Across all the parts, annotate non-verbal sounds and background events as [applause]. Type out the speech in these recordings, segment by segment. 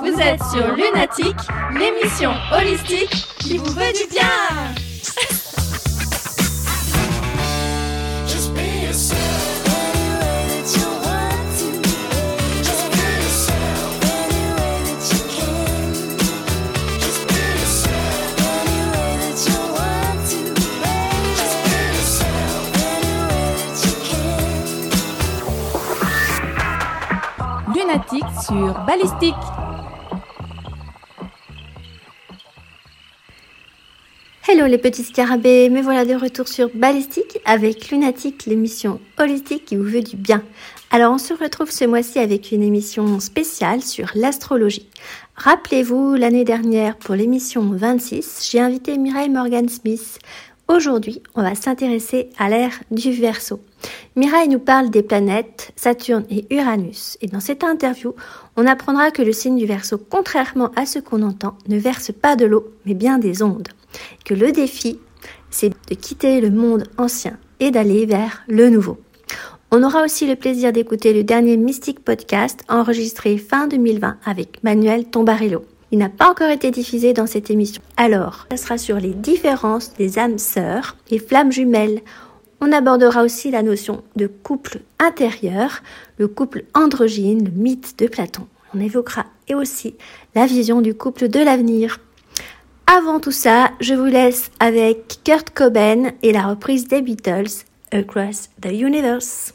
Vous êtes sur Lunatique, l'émission holistique qui vous veut du bien. Sur Ballistique. Hello les petits scarabées, me voilà de retour sur Ballistique avec Lunatique, l'émission holistique qui vous veut du bien. Alors on se retrouve ce mois-ci avec une émission spéciale sur l'astrologie. Rappelez-vous, l'année dernière pour l'émission 26, j'ai invité Mireille Morgan Smith. Aujourd'hui, on va s'intéresser à l'ère du Verseau. Mireille nous parle des planètes Saturne et Uranus et dans cette interview, on apprendra que le signe du Verseau, contrairement à ce qu'on entend, ne verse pas de l'eau mais bien des ondes. Que le défi, c'est de quitter le monde ancien et d'aller vers le nouveau. On aura aussi le plaisir d'écouter le dernier Mystique Podcast enregistré fin 2020 avec Manuel Tombarello. Il n'a pas encore été diffusé dans cette émission. Alors, ça sera sur les différences des âmes sœurs, les flammes jumelles. On abordera aussi la notion de couple intérieur, le couple androgyne, le mythe de Platon. On évoquera et aussi la vision du couple de l'avenir. Avant tout ça, je vous laisse avec Kurt Cobain et la reprise des Beatles, Across the Universe.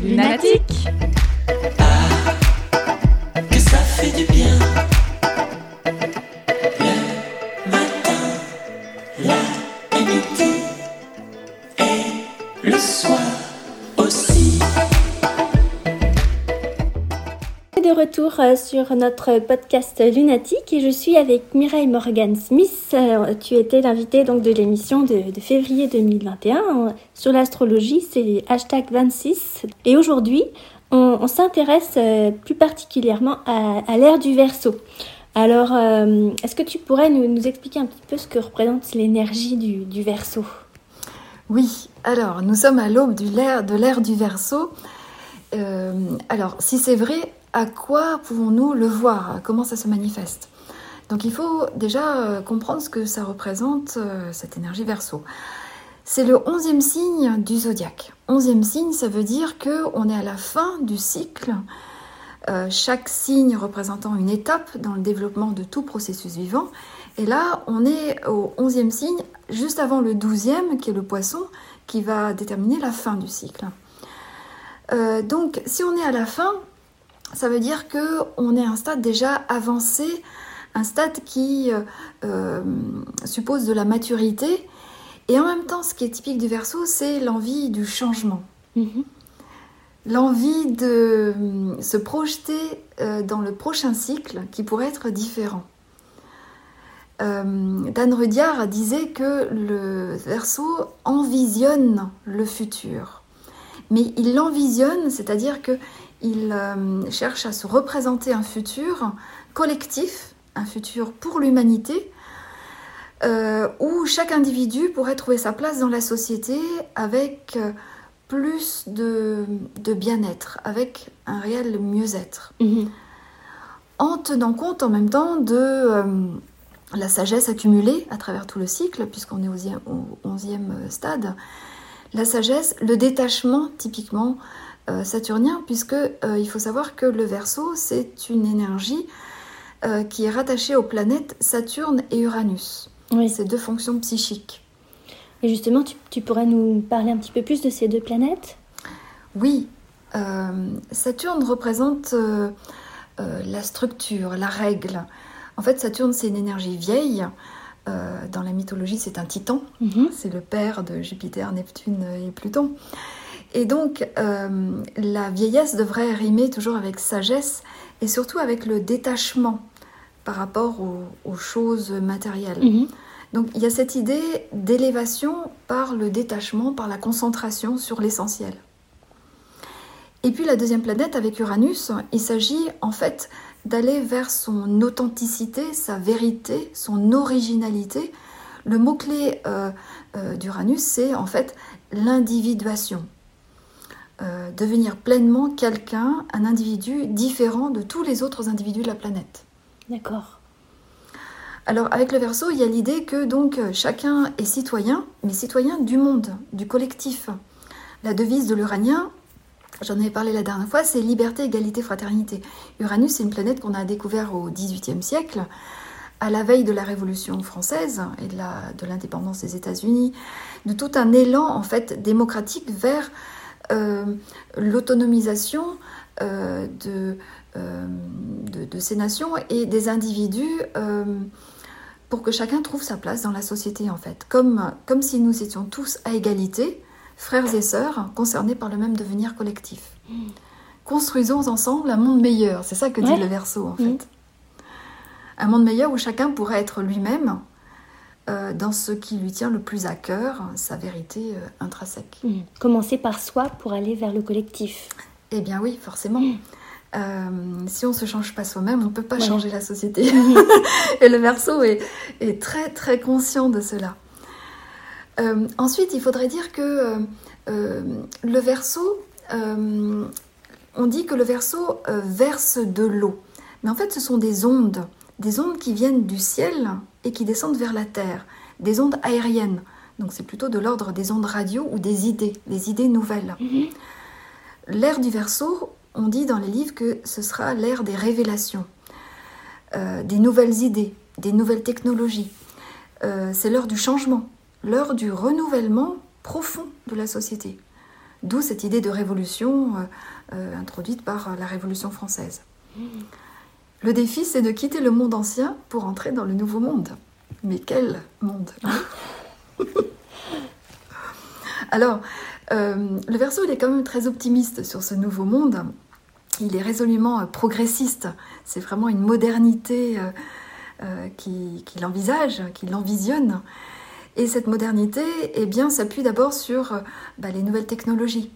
lunatique. Ah, que ça fait du bien. Euh, sur notre podcast lunatique et je suis avec Mireille Morgan Smith. Euh, Tu étais l'invitée donc de l'émission de, février 2021 euh, sur l'astrologie, c'est hashtag 26. Et aujourd'hui, on, s'intéresse plus particulièrement à, l'ère du Verseau. Alors, est-ce que tu pourrais nous, expliquer un petit peu ce que représente l'énergie du, du Verseau? Oui, alors nous sommes à l'aube de l'ère du Verseau. Euh, alors, si c'est vrai, à quoi pouvons-nous le voir? Comment ça se manifeste? Donc, il faut déjà euh, comprendre ce que ça représente, euh, cette énergie Verseau. C'est le onzième signe du zodiaque. Onzième signe, ça veut dire que on est à la fin du cycle. Chaque signe représentant une étape dans le développement de tout processus vivant. Et là, on est au onzième signe, juste avant le douzième, qui est le poisson, qui va déterminer la fin du cycle. Euh, donc, si on est à la fin, ça veut dire que on est à un stade déjà avancé, un stade qui euh, euh, suppose de la maturité. Et en même temps, ce qui est typique du Verseau, c'est l'envie du changement Mhm. l'envie de se projeter dans le prochain cycle qui pourrait être différent. Euh, Dan Rudyard disait que le Verseau envisionne le futur. Mais il l'envisionne, c'est-à-dire que il euh, cherche à se représenter un futur collectif, un futur pour l'humanité, euh, où chaque individu pourrait trouver sa place dans la société avec euh, plus de, de bien-être, avec un réel mieux-être, Mhm. en tenant compte en même temps de la sagesse accumulée à travers tout le cycle, puisqu'on est au onzième stade, la sagesse, le détachement typiquement euh, saturnien, puisque euh, il faut savoir que le Verseau c'est une énergie euh, qui est rattachée aux planètes Saturne et Uranus, Oui. ces deux fonctions psychiques. Et justement, tu, tu pourrais nous parler un petit peu plus de ces deux planètes? Oui, Saturne représente la structure, la règle. En fait, Saturne, c'est une énergie vieille. Euh, dans la mythologie, c'est un titan. Mhm. C'est le père de Jupiter, Neptune et Pluton. Et donc, euh, la vieillesse devrait rimer toujours avec sagesse et surtout avec le détachement par rapport aux, aux choses matérielles. Mhm. Donc il y a cette idée d'élévation par le détachement, par la concentration sur l'essentiel. Et puis la deuxième planète avec Uranus, il s'agit en fait d'aller vers son authenticité, sa vérité, son originalité. Le mot-clé euh, euh, d'Uranus, c'est en fait l'individuation. Euh, devenir pleinement quelqu'un, un individu différent de tous les autres individus de la planète. D'accord. Alors avec le Verseau, il y a l'idée que donc chacun est citoyen, mais citoyen du monde, du collectif. La devise de l'Uranien, j'en avais parlé la dernière fois, c'est liberté, égalité, fraternité. Uranus, c'est une planète qu'on a découvert au XVIIIe siècle, à la veille de la Révolution française et de l'indépendance des États-Unis, de tout un élan en fait démocratique vers euh, l'autonomisation euh, de, euh, de, ces nations et des individus pour que chacun trouve sa place dans la société en fait, comme si nous étions tous à égalité, frères et sœurs, concernés par le même devenir collectif. Construisons ensemble un monde meilleur, c'est ça que dit Ouais. le Verseau en fait. Mhm. Un monde meilleur où chacun pourrait être lui-même euh, dans ce qui lui tient le plus à cœur, sa vérité euh, intrinsèque. Mhm. Commencer par soi pour aller vers le collectif. Eh bien oui, forcément. Euh, si on ne se change pas soi-même, on ne peut pas changer la société. [laughs] Et le Verseau est, est très très conscient de cela. Euh, ensuite, il faudrait dire que euh, euh, le Verseau, euh, on dit que le euh, verse de l'eau. Mais en fait, ce sont des ondes, des ondes qui viennent du ciel et qui descendent vers la terre, des ondes aériennes. Donc c'est plutôt de l'ordre des ondes radio ou des idées, des idées nouvelles. L'ère du Verseau, on dit dans les livres que ce sera l'ère des révélations, euh, des nouvelles idées, des nouvelles technologies. Euh, c'est l'heure du changement, l'heure du renouvellement profond de la société. D'où cette idée de révolution euh, euh, introduite par la Révolution française. Le défi, c'est de quitter le monde ancien pour entrer dans le nouveau monde. Mais quel monde [laughs] Alors, Euh, le verso, il est quand même très optimiste sur ce nouveau monde. Il est résolument progressiste. C'est vraiment une modernité euh, euh, qui- qu'il envisage, qu'il envisionne. Et cette modernité eh bien, s'appuie d'abord sur euh, bah, les nouvelles technologies,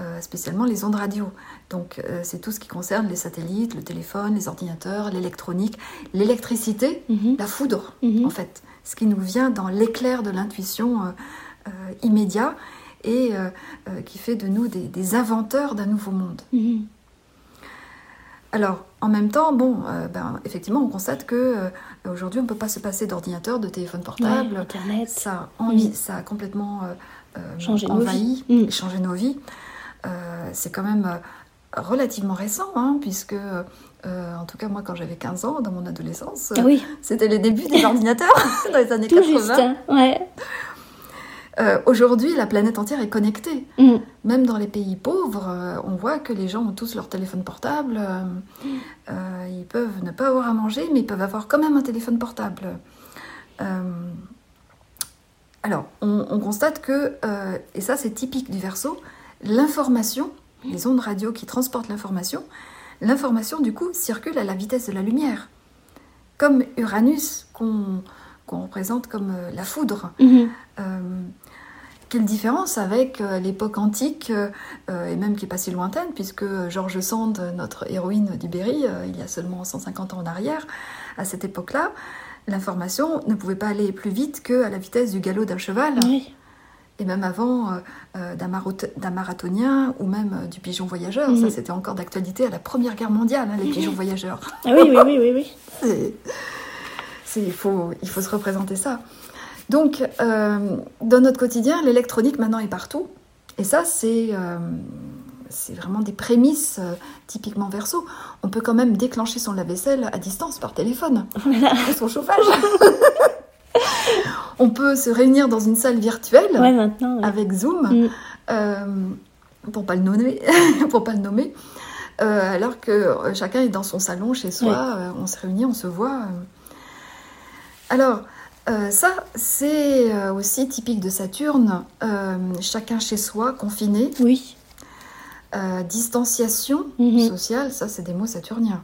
euh, spécialement les ondes radio. Donc euh, c'est tout ce qui concerne les satellites, le téléphone, les ordinateurs, l'électronique, l'électricité, Mhm. la foudre Mhm. en fait. Ce qui nous vient dans l'éclair de l'intuition euh, immédiat et qui fait de nous des, des inventeurs d'un nouveau monde. Mhm. Alors, en même temps, bon, euh, ben, effectivement, on constate que euh, aujourd'hui, on ne peut pas se passer d'ordinateur, de téléphone portable. Ouais, Internet. Ça, envie, Mm. ça a complètement euh, Changé nos envahi, vies. Mm. changé nos vies. C'est quand même relativement récent, hein, puisque, euh, en tout cas, moi, quand j'avais 15 ans, dans mon adolescence, Ah oui, c'était les débuts des ordinateurs [laughs] dans les années tout 80. juste. hein. Ouais. Euh, Aujourd'hui, la planète entière est connectée. Mhm. Même dans les pays pauvres, euh, on voit que les gens ont tous leur téléphone portable. euh, ils peuvent ne pas avoir à manger, mais ils peuvent avoir quand même un téléphone portable. Alors, on, on constate que, et ça c'est typique du verso, l'information, les ondes radio qui transportent l'information, l'information du coup circule à la vitesse de la lumière. Comme Uranus qu'on qu'on représente comme la foudre. Mhm. Euh, quelle différence avec euh, l'époque antique, euh, euh, et même qui n'est pas si lointaine, puisque George Sand, notre héroïne du Berry, il y a seulement 150 ans en arrière, à cette époque-là, l'information ne pouvait pas aller plus vite qu'à la vitesse du galop d'un cheval, Oui. et même avant euh, d'un marath- d'un marathonien ou même du pigeon voyageur. Mhm. Ça, c'était encore d'actualité à la Première Guerre mondiale, hein, les pigeons voyageurs. Ah oui, oui, oui, oui, oui. [laughs] Il, faut, il faut se représenter ça. Donc, euh, dans notre quotidien, l'électronique maintenant est partout. Et ça, c'est euh, vraiment des prémices euh, typiquement verso. On peut quand même déclencher son lave-vaisselle à distance par téléphone, son chauffage. [laughs] On peut se réunir dans une salle virtuelle Ouais, maintenant. ouais. avec Zoom, Mm. pour pas le nommer, [laughs] pour pas le nommer, alors que chacun est dans son salon chez soi, on se réunit, on se voit. Alors euh, ça, c'est euh, aussi typique de Saturne, euh, chacun chez soi, confiné, Oui. euh, distanciation Mhm. sociale, ça c'est des mots saturniens.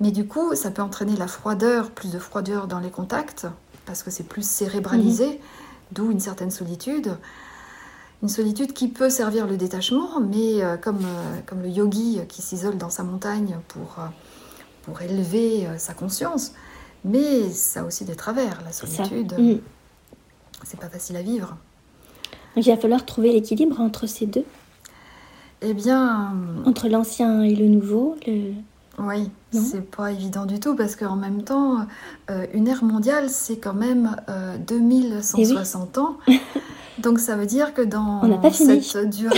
Mais du coup, ça peut entraîner la froideur, plus de froideur dans les contacts, parce que c'est plus cérébralisé, d'où une certaine solitude. Une solitude qui peut servir le détachement, mais comme, comme le yogi qui s'isole dans sa montagne pour, pour élever sa conscience. Mais ça a aussi des travers, la solitude. Mhm. C'est pas facile à vivre. Donc il va falloir trouver l'équilibre entre ces deux, Eh bien, entre l'ancien et le nouveau. Le... Oui, c'est pas évident du tout parce qu'en même temps, euh, une ère mondiale, c'est quand même euh, 2160 ans. [laughs] Donc ça veut dire que dans pas cette durée,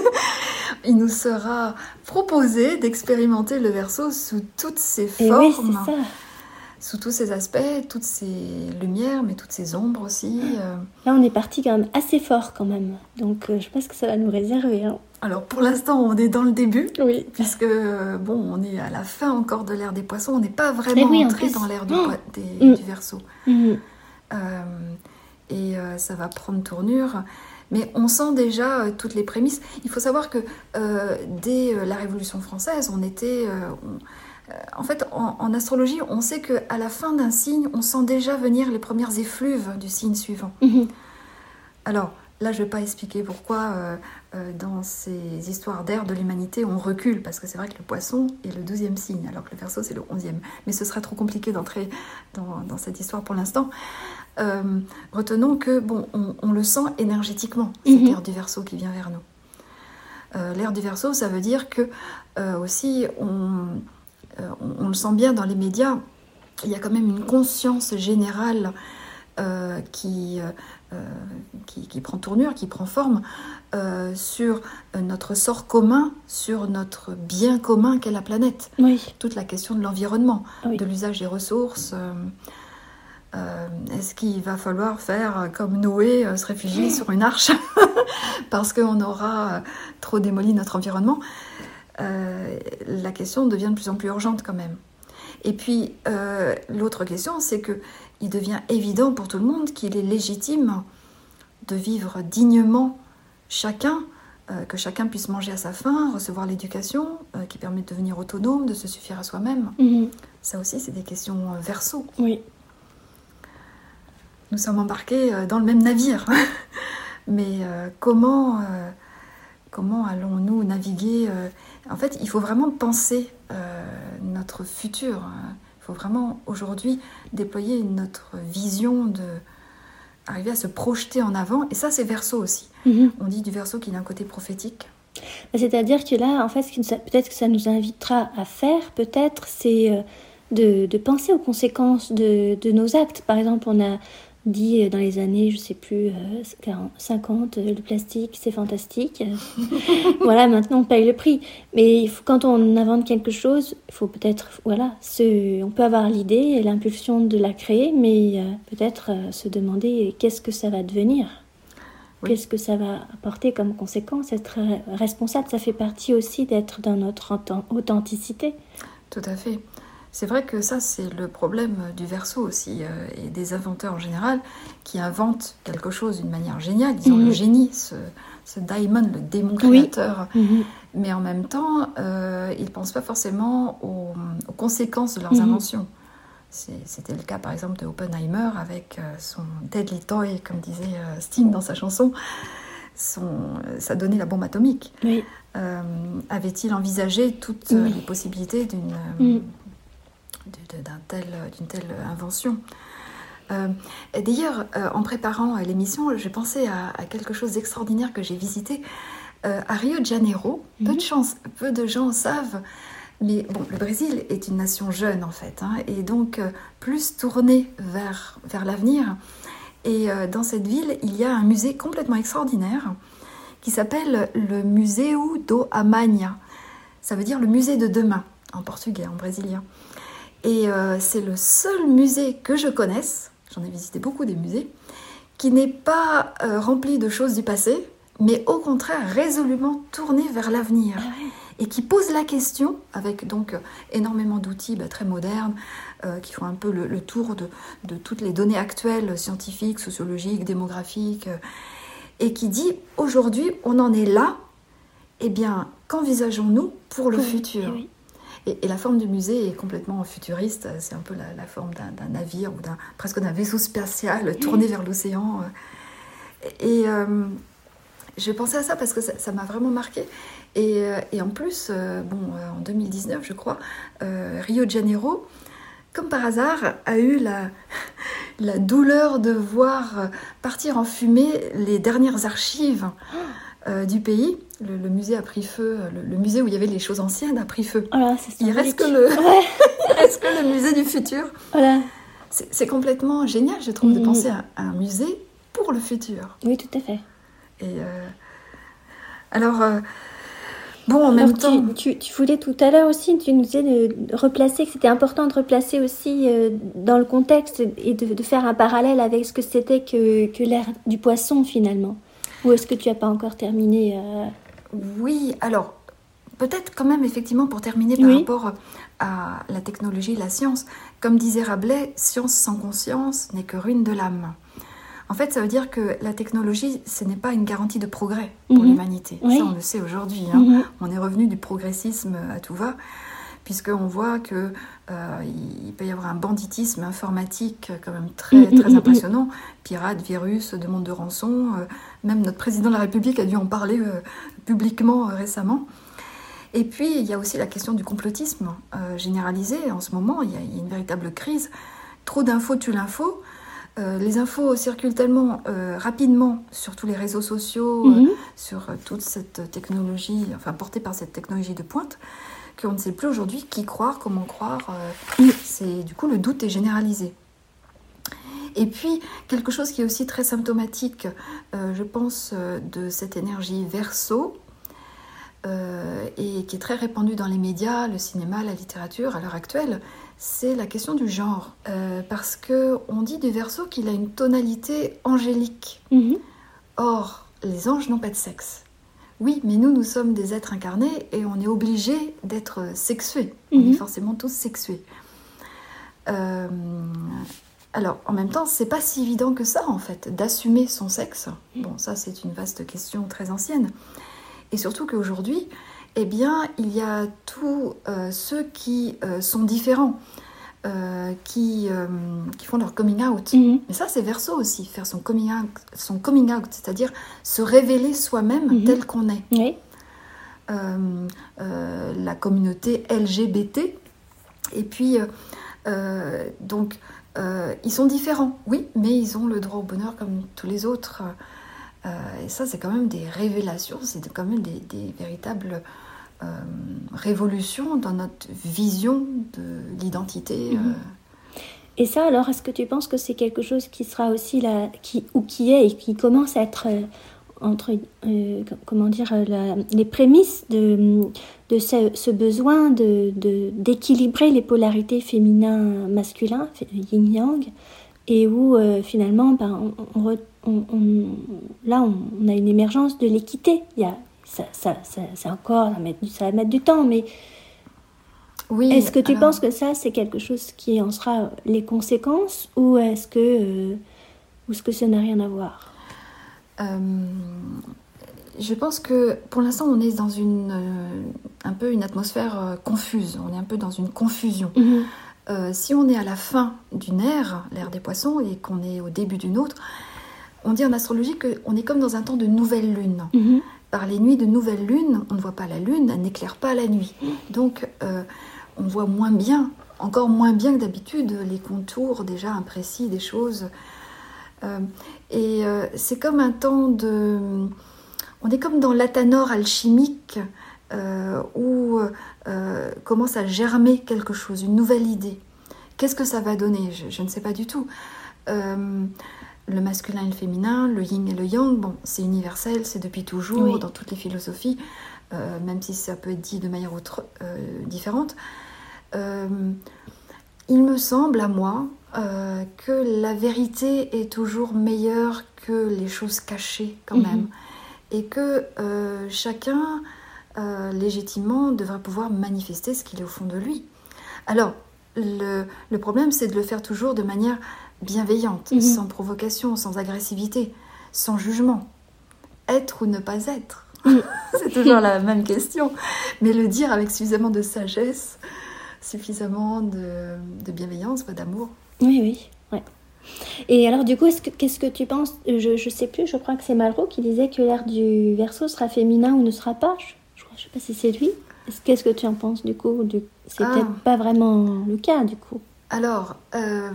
[laughs] il nous sera proposé d'expérimenter le verso sous toutes ses Et formes, oui. Sous tous ses aspects, toutes ses lumières, mais toutes ses ombres aussi. euh. Là, on est parti quand même assez fort quand même. Donc euh, je pense que ça va nous réserver. hein. Alors pour l'instant, on est dans le début. Oui. Puisque, bon, on est à la fin encore de l'ère des poissons, on n'est pas vraiment Eh oui, en entré dans l'ère du, Oh. Mm. du verso. Mhm. Euh, et euh, ça va prendre tournure. Mais on sent déjà euh, toutes les prémices. Il faut savoir que dès la Révolution française, on était... on- en fait, en, en astrologie, on sait qu'à la fin d'un signe, on sent déjà venir les premières effluves du signe suivant. Mhm. Alors, là, je ne vais pas expliquer pourquoi euh, euh, dans ces histoires d'ère de l'humanité, on recule, parce que c'est vrai que le poisson est le douzième signe, alors que le verso, c'est le onzième. Mais ce serait trop compliqué d'entrer dans, dans cette histoire pour l'instant. Euh, retenons que, bon, on, on le sent énergétiquement, Mhm. ère du verso qui vient vers nous. Euh, L'ère du verso, ça veut dire que euh, aussi, on, euh, on- on le sent bien dans les médias, il y a quand même une conscience générale euh, qui, euh, euh, qui, qui prend tournure, qui prend forme euh, sur euh, notre sort commun, sur notre bien commun qu'est la planète. Oui. Toute la question de l'environnement, oui. de l'usage des ressources. euh, euh, Est-ce qu'il va falloir faire euh, comme Noé, euh, se réfugier sur une arche [laughs] parce qu'on aura euh, trop démoli notre environnement? Euh, La question devient de plus en plus urgente quand même. Et puis euh, l'autre question, c'est que il devient évident pour tout le monde qu'il est légitime de vivre dignement chacun, euh, que chacun puisse manger à sa faim, recevoir l'éducation euh, qui permet de devenir autonome, de se suffire à soi-même. Mhm. Ça aussi, c'est des questions verso. Oui. Nous sommes embarqués dans le même navire. [laughs] Mais comment, comment allons-nous naviguer En fait, il faut vraiment penser euh, notre futur. hein. Il faut vraiment aujourd'hui déployer notre vision de arriver à se projeter en avant. Et ça, c'est verso aussi. Mhm. On dit du verso qu'il a un côté prophétique. C'est-à-dire que là, en fait, peut-être que ça nous invitera à faire, peut-être, c'est euh, de, de penser aux conséquences de, de nos actes. Par exemple, on a dit euh, dans les années, je sais plus, euh, 40, 50, euh, le plastique, c'est fantastique. Euh, [laughs] voilà, maintenant on paye le prix. Mais il faut- quand on invente quelque chose, il faut peut-être, voilà, on peut avoir l'idée et l'impulsion de la créer, mais euh, peut-être euh, se demander qu'est-ce que ça va devenir. Oui. Qu'est-ce que ça va apporter comme conséquence Être euh, responsable, ça fait partie aussi d'être dans notre authent- authenticité. Tout à fait. C'est vrai que ça, c'est le problème du verso aussi, euh, et des inventeurs en général, qui inventent quelque chose d'une manière géniale. Ont Mhm. le génie, ce, ce daimon, le démon Oui. créateur. Mais en même temps, euh, ils ne pensent pas forcément aux, aux conséquences de leurs Mhm. inventions. C'était le cas, par exemple, de Oppenheimer avec euh, son Deadly Toy, comme disait Sting dans sa chanson. Son, ça donnait la bombe atomique. Oui. Euh, Avait-il envisagé toutes Oui. les possibilités d'une tel- d'une telle, invention Euh, D'ailleurs, euh, en préparant euh, l'émission, j'ai pensé à, à quelque chose d'extraordinaire que j'ai visité à Rio de Janeiro. Peu, de chance, peu de gens savent, mais bon, le Brésil est une nation jeune en fait, hein, et donc plus tournée vers, vers l'avenir. Et dans cette ville, il y a un musée complètement extraordinaire qui s'appelle le Museu do Amanhã. Ça veut dire le musée de demain en portugais, en brésilien. Et euh, c'est le seul musée que je connaisse, j'en ai visité beaucoup des musées, qui n'est pas euh, rempli de choses du passé, mais au contraire résolument tourné vers l'avenir. Et qui pose la question, avec donc euh, énormément d'outils bah, très modernes, euh, qui font un peu le, le tour de, de toutes les données actuelles, scientifiques, sociologiques, démographiques, et qui dit aujourd'hui on en est là, eh bien qu'envisageons-nous pour le futur? eh oui. Et, et la forme du musée est complètement futuriste, c'est un peu la, la forme d'un navire ou d'un presque d'un vaisseau spatial tourné vers l'océan. Et euh, je pensais à ça parce que ça m'a vraiment marqué. Et, euh, et en plus, euh, bon, euh, en 2019, je crois, euh, Rio de Janeiro, comme par hasard, a eu la, [laughs] la douleur de voir partir en fumée les dernières archives euh, du pays. Le, le musée a pris feu, le, le musée où il y avait les choses anciennes a pris feu. Il reste que le, Ouais, [laughs] il reste que le musée du futur. voilà. C'est complètement génial, je trouve, de Mhm. penser à, à un musée pour le futur. Oui, tout à fait. Et euh, alors, euh, bon, en même Alors, temps, tu, tu, tu voulais tout à l'heure aussi, tu nous disais de de replacer, que c'était important de replacer aussi euh, dans le contexte et de, de faire un parallèle avec ce que c'était que, que l'ère du poisson finalement. Ou est-ce que tu n'as pas encore terminé euh, oui, alors peut-être quand même effectivement pour terminer par Oui. rapport à la technologie et la science, comme disait Rabelais, science sans conscience n'est que ruine de l'âme. En fait, ça veut dire que la technologie, ce n'est pas une garantie de progrès pour Mhm. l'humanité. Oui. Ça, on le sait aujourd'hui. hein. Mhm. On est revenu du progressisme à tout va, puisqu'on voit que euh, il peut y avoir un banditisme informatique quand même très, Mm, mm, très mm, impressionnant. Pirates, virus, demande de rançon. euh, même notre président de la République a dû en parler euh, publiquement euh, récemment. Et puis, il y a aussi la question du complotisme euh, généralisé. En ce moment, il y, a, il y a une véritable crise. Trop d'infos tue l'info. Euh, les infos circulent tellement euh, rapidement sur tous les réseaux sociaux, euh, Mhm. sur euh, toute cette technologie, enfin portée par cette technologie de pointe, qu'on ne sait plus aujourd'hui qui croire, comment croire. euh, c'est du coup le doute est généralisé. Et puis quelque chose qui est aussi très symptomatique, euh, je pense, euh, de cette énergie verso. euh, et qui est très répandue dans les médias, le cinéma, la littérature à l'heure actuelle, c'est la question du genre. Euh, parce que on dit du verso qu'il a une tonalité angélique. Mhm. Or, les anges n'ont pas de sexe. Oui, mais nous, nous sommes des êtres incarnés et on est obligés d'être sexués. On Mhm. est forcément tous sexués. Euh, Alors, en même temps, c'est pas si évident que ça, en fait, d'assumer son sexe. Bon, ça, c'est une vaste question très ancienne. Et surtout qu'aujourd'hui, eh bien, il y a tous euh, ceux qui euh, sont différents, euh, qui, euh, qui font leur coming out. Mhm. Mais ça, c'est verso aussi, faire son coming out, son coming out c'est-à-dire se révéler soi-même Mhm. tel qu'on est. Oui. Euh, la communauté LGBT. Et puis, donc, ils sont différents, oui, mais ils ont le droit au bonheur comme tous les autres. Et ça, c'est quand même des révélations, c'est quand même des, des véritables euh, révolutions dans notre vision de l'identité. Mhm. euh, Et ça, alors, est-ce que tu penses que c'est quelque chose qui sera aussi là, qui, ou qui est et qui commence à être euh, entre, euh, comment dire, la- les prémices de, de ce, ce besoin de, d'équilibrer les polarités féminin-masculin, yin-yang, et où euh, finalement, ben, on, on re- on- on- là, on, on a une émergence de l'équité. Il y a, ça, ça, encore, ça va, mettre, ça va mettre du temps, mais Oui, est-ce que tu alors- penses que ça, c'est quelque chose qui en sera les conséquences ou est-ce que, euh, ou est-ce que ça n'a rien à voir? Euh, je pense que pour l'instant, on est dans une, euh, un peu une atmosphère euh, confuse. On est un peu dans une confusion. Euh, si on est à la fin d'une ère, l'ère des poissons, et qu'on est au début d'une autre, on dit en astrologie qu'on est comme dans un temps de nouvelle lune. Mhm. Par les nuits de nouvelle lune, on ne voit pas la lune, elle n'éclaire pas la nuit. Donc, euh, on voit moins bien, encore moins bien que d'habitude, les contours déjà imprécis des choses. Euh, et euh, c'est comme un temps de... On est comme dans l'athanor alchimique où commence à germer quelque chose, une nouvelle idée. Qu'est-ce que ça va donner? Je ne sais pas du tout. Le masculin et le féminin, le yin et le yang, bon, c'est universel, c'est depuis toujours Oui. dans toutes les philosophies, euh, même si ça peut être dit de manière autre, euh, différente. Euh, il me semble à moi que la vérité est toujours meilleure que les choses cachées quand Mhm. même. Et que chacun, légitimement, devra pouvoir manifester ce qu'il est au fond de lui. Alors, le, le problème, c'est de le faire toujours de manière bienveillante, Mhm. sans provocation, sans agressivité, sans jugement. Être ou ne pas être Mhm. [laughs] C'est toujours la même question. Mais le dire avec suffisamment de sagesse, suffisamment de, de bienveillance, d'amour. Oui, oui. Ouais. Et alors, du coup, est-ce que- qu'est-ce que tu penses? Je ne sais plus, je crois que c'est Malraux qui disait que l'air du verso sera féminin ou ne sera pas. Je, je sais pas si c'est lui. Est-ce- Qu'est-ce que tu en penses du coup? Du- C'est Ah. peut-être pas vraiment le cas du coup. Alors, euh,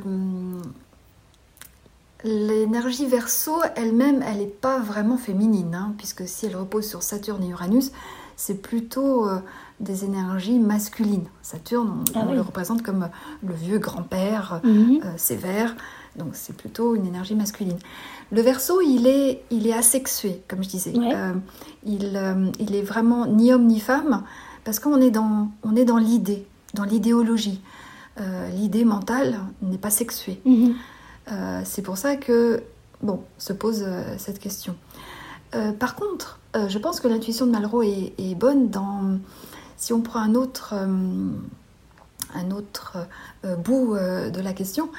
l'énergie verso elle-même, elle n'est pas vraiment féminine, hein, puisque si elle repose sur Saturne et Uranus, c'est plutôt euh, des énergies masculines. Saturne, on, Ah on oui. le représente comme le vieux grand-père Mhm. euh, sévère, donc c'est plutôt une énergie masculine. Le verso, il est, il est asexué, comme je disais. Ouais. Euh, il, euh, il est vraiment ni homme ni femme, parce qu'on est dans, on est dans l'idée, dans l'idéologie. Euh, l'idée mentale n'est pas sexuée. Mhm. Euh, c'est pour ça que, bon, se pose euh, cette question. Euh, par contre, je pense que l'intuition de Malraux est, est bonne dans, si on prend un autre, un autre bout de la question,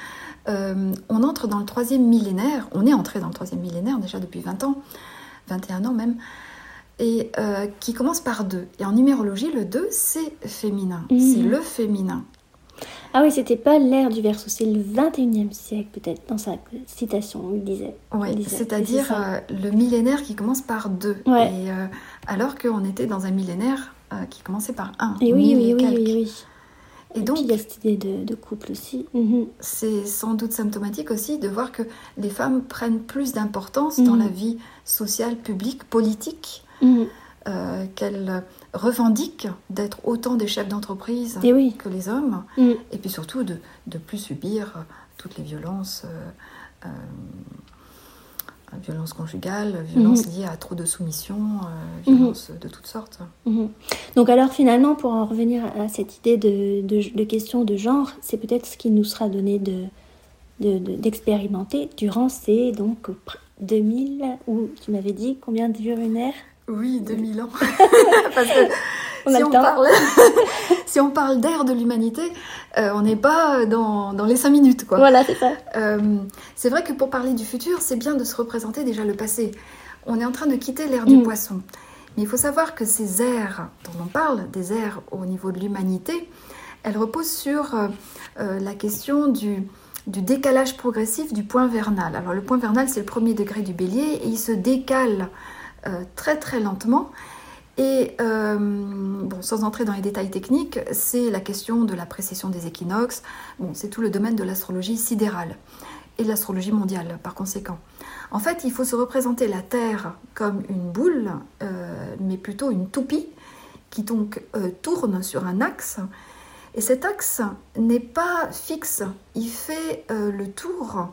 on entre dans le troisième millénaire, on est entré dans le troisième millénaire déjà depuis 20 ans, 21 ans même, et euh, qui commence par 2. Et en numérologie, le 2, c'est féminin, Mhm. c'est le féminin. Ah oui, c'était pas l'ère du verso, c'est le 21e siècle peut-être, dans sa citation, il disait. Disait. c'est-à-dire euh, le millénaire qui commence par 2. Ouais. Et, euh, alors qu'on était dans un millénaire euh, qui commençait par 1. Et oui, oui, oui, oui, oui. Et Et donc, puis il y a cette idée de, de couple aussi. Mhm. c'est sans doute symptomatique aussi de voir que les femmes prennent plus d'importance dans Mhm. la vie sociale, publique, politique, Mhm. euh, qu'elles revendiquent d'être autant des chefs d'entreprise oui. que les hommes, Mhm. et puis surtout de ne plus subir toutes les violences. euh, euh, Violences conjugales, violences liées à trop de soumission, euh, Mhm. violences de toutes sortes. Mhm. Donc alors finalement, pour en revenir à cette idée de, de, de question de genre, c'est peut-être ce qui nous sera donné de de- de- d'expérimenter durant ces donc pr- 2000 ou tu m'avais dit combien dure une ère Oui, 2000 ans. [laughs] Parce que [laughs] On [laughs] si, on parle, si on parle d'ère de l'humanité, euh, on n'est pas dans, dans les 5 minutes. Quoi. Voilà, c'est ça. Euh, c'est vrai que pour parler du futur, c'est bien de se représenter déjà le passé. On est en train de quitter l'ère du Mm. poisson. Mais il faut savoir que ces ères dont on parle, des ères au niveau de l'humanité, elles reposent sur euh, la question du, du décalage progressif du point vernal. Alors le point vernal, c'est le premier degré du bélier et il se décale très très lentement. Et euh, sans entrer dans les détails techniques, c'est la question de la précession des équinoxes. C'est tout le domaine de l'astrologie sidérale et l'astrologie mondiale par conséquent. En fait, il faut se représenter la Terre comme une boule, euh, mais plutôt une toupie qui donc euh, tourne sur un axe. Et cet axe n'est pas fixe, il fait euh, le tour.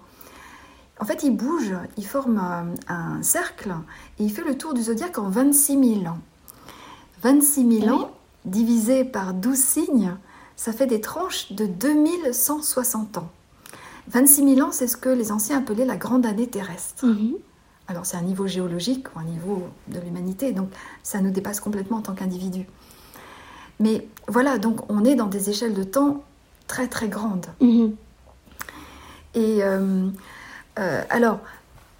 En fait, il bouge, il forme un, un cercle et il fait le tour du zodiaque en 26 000 ans. 26 000 Oui. ans divisé par 12 signes, ça fait des tranches de 2160 ans. 26 000 ans, c'est ce que les anciens appelaient la grande année terrestre. Mhm. Alors c'est un niveau géologique ou un niveau de l'humanité, donc ça nous dépasse complètement en tant qu'individu. Mais voilà, donc on est dans des échelles de temps très très grandes. Mhm. Et euh, euh, alors,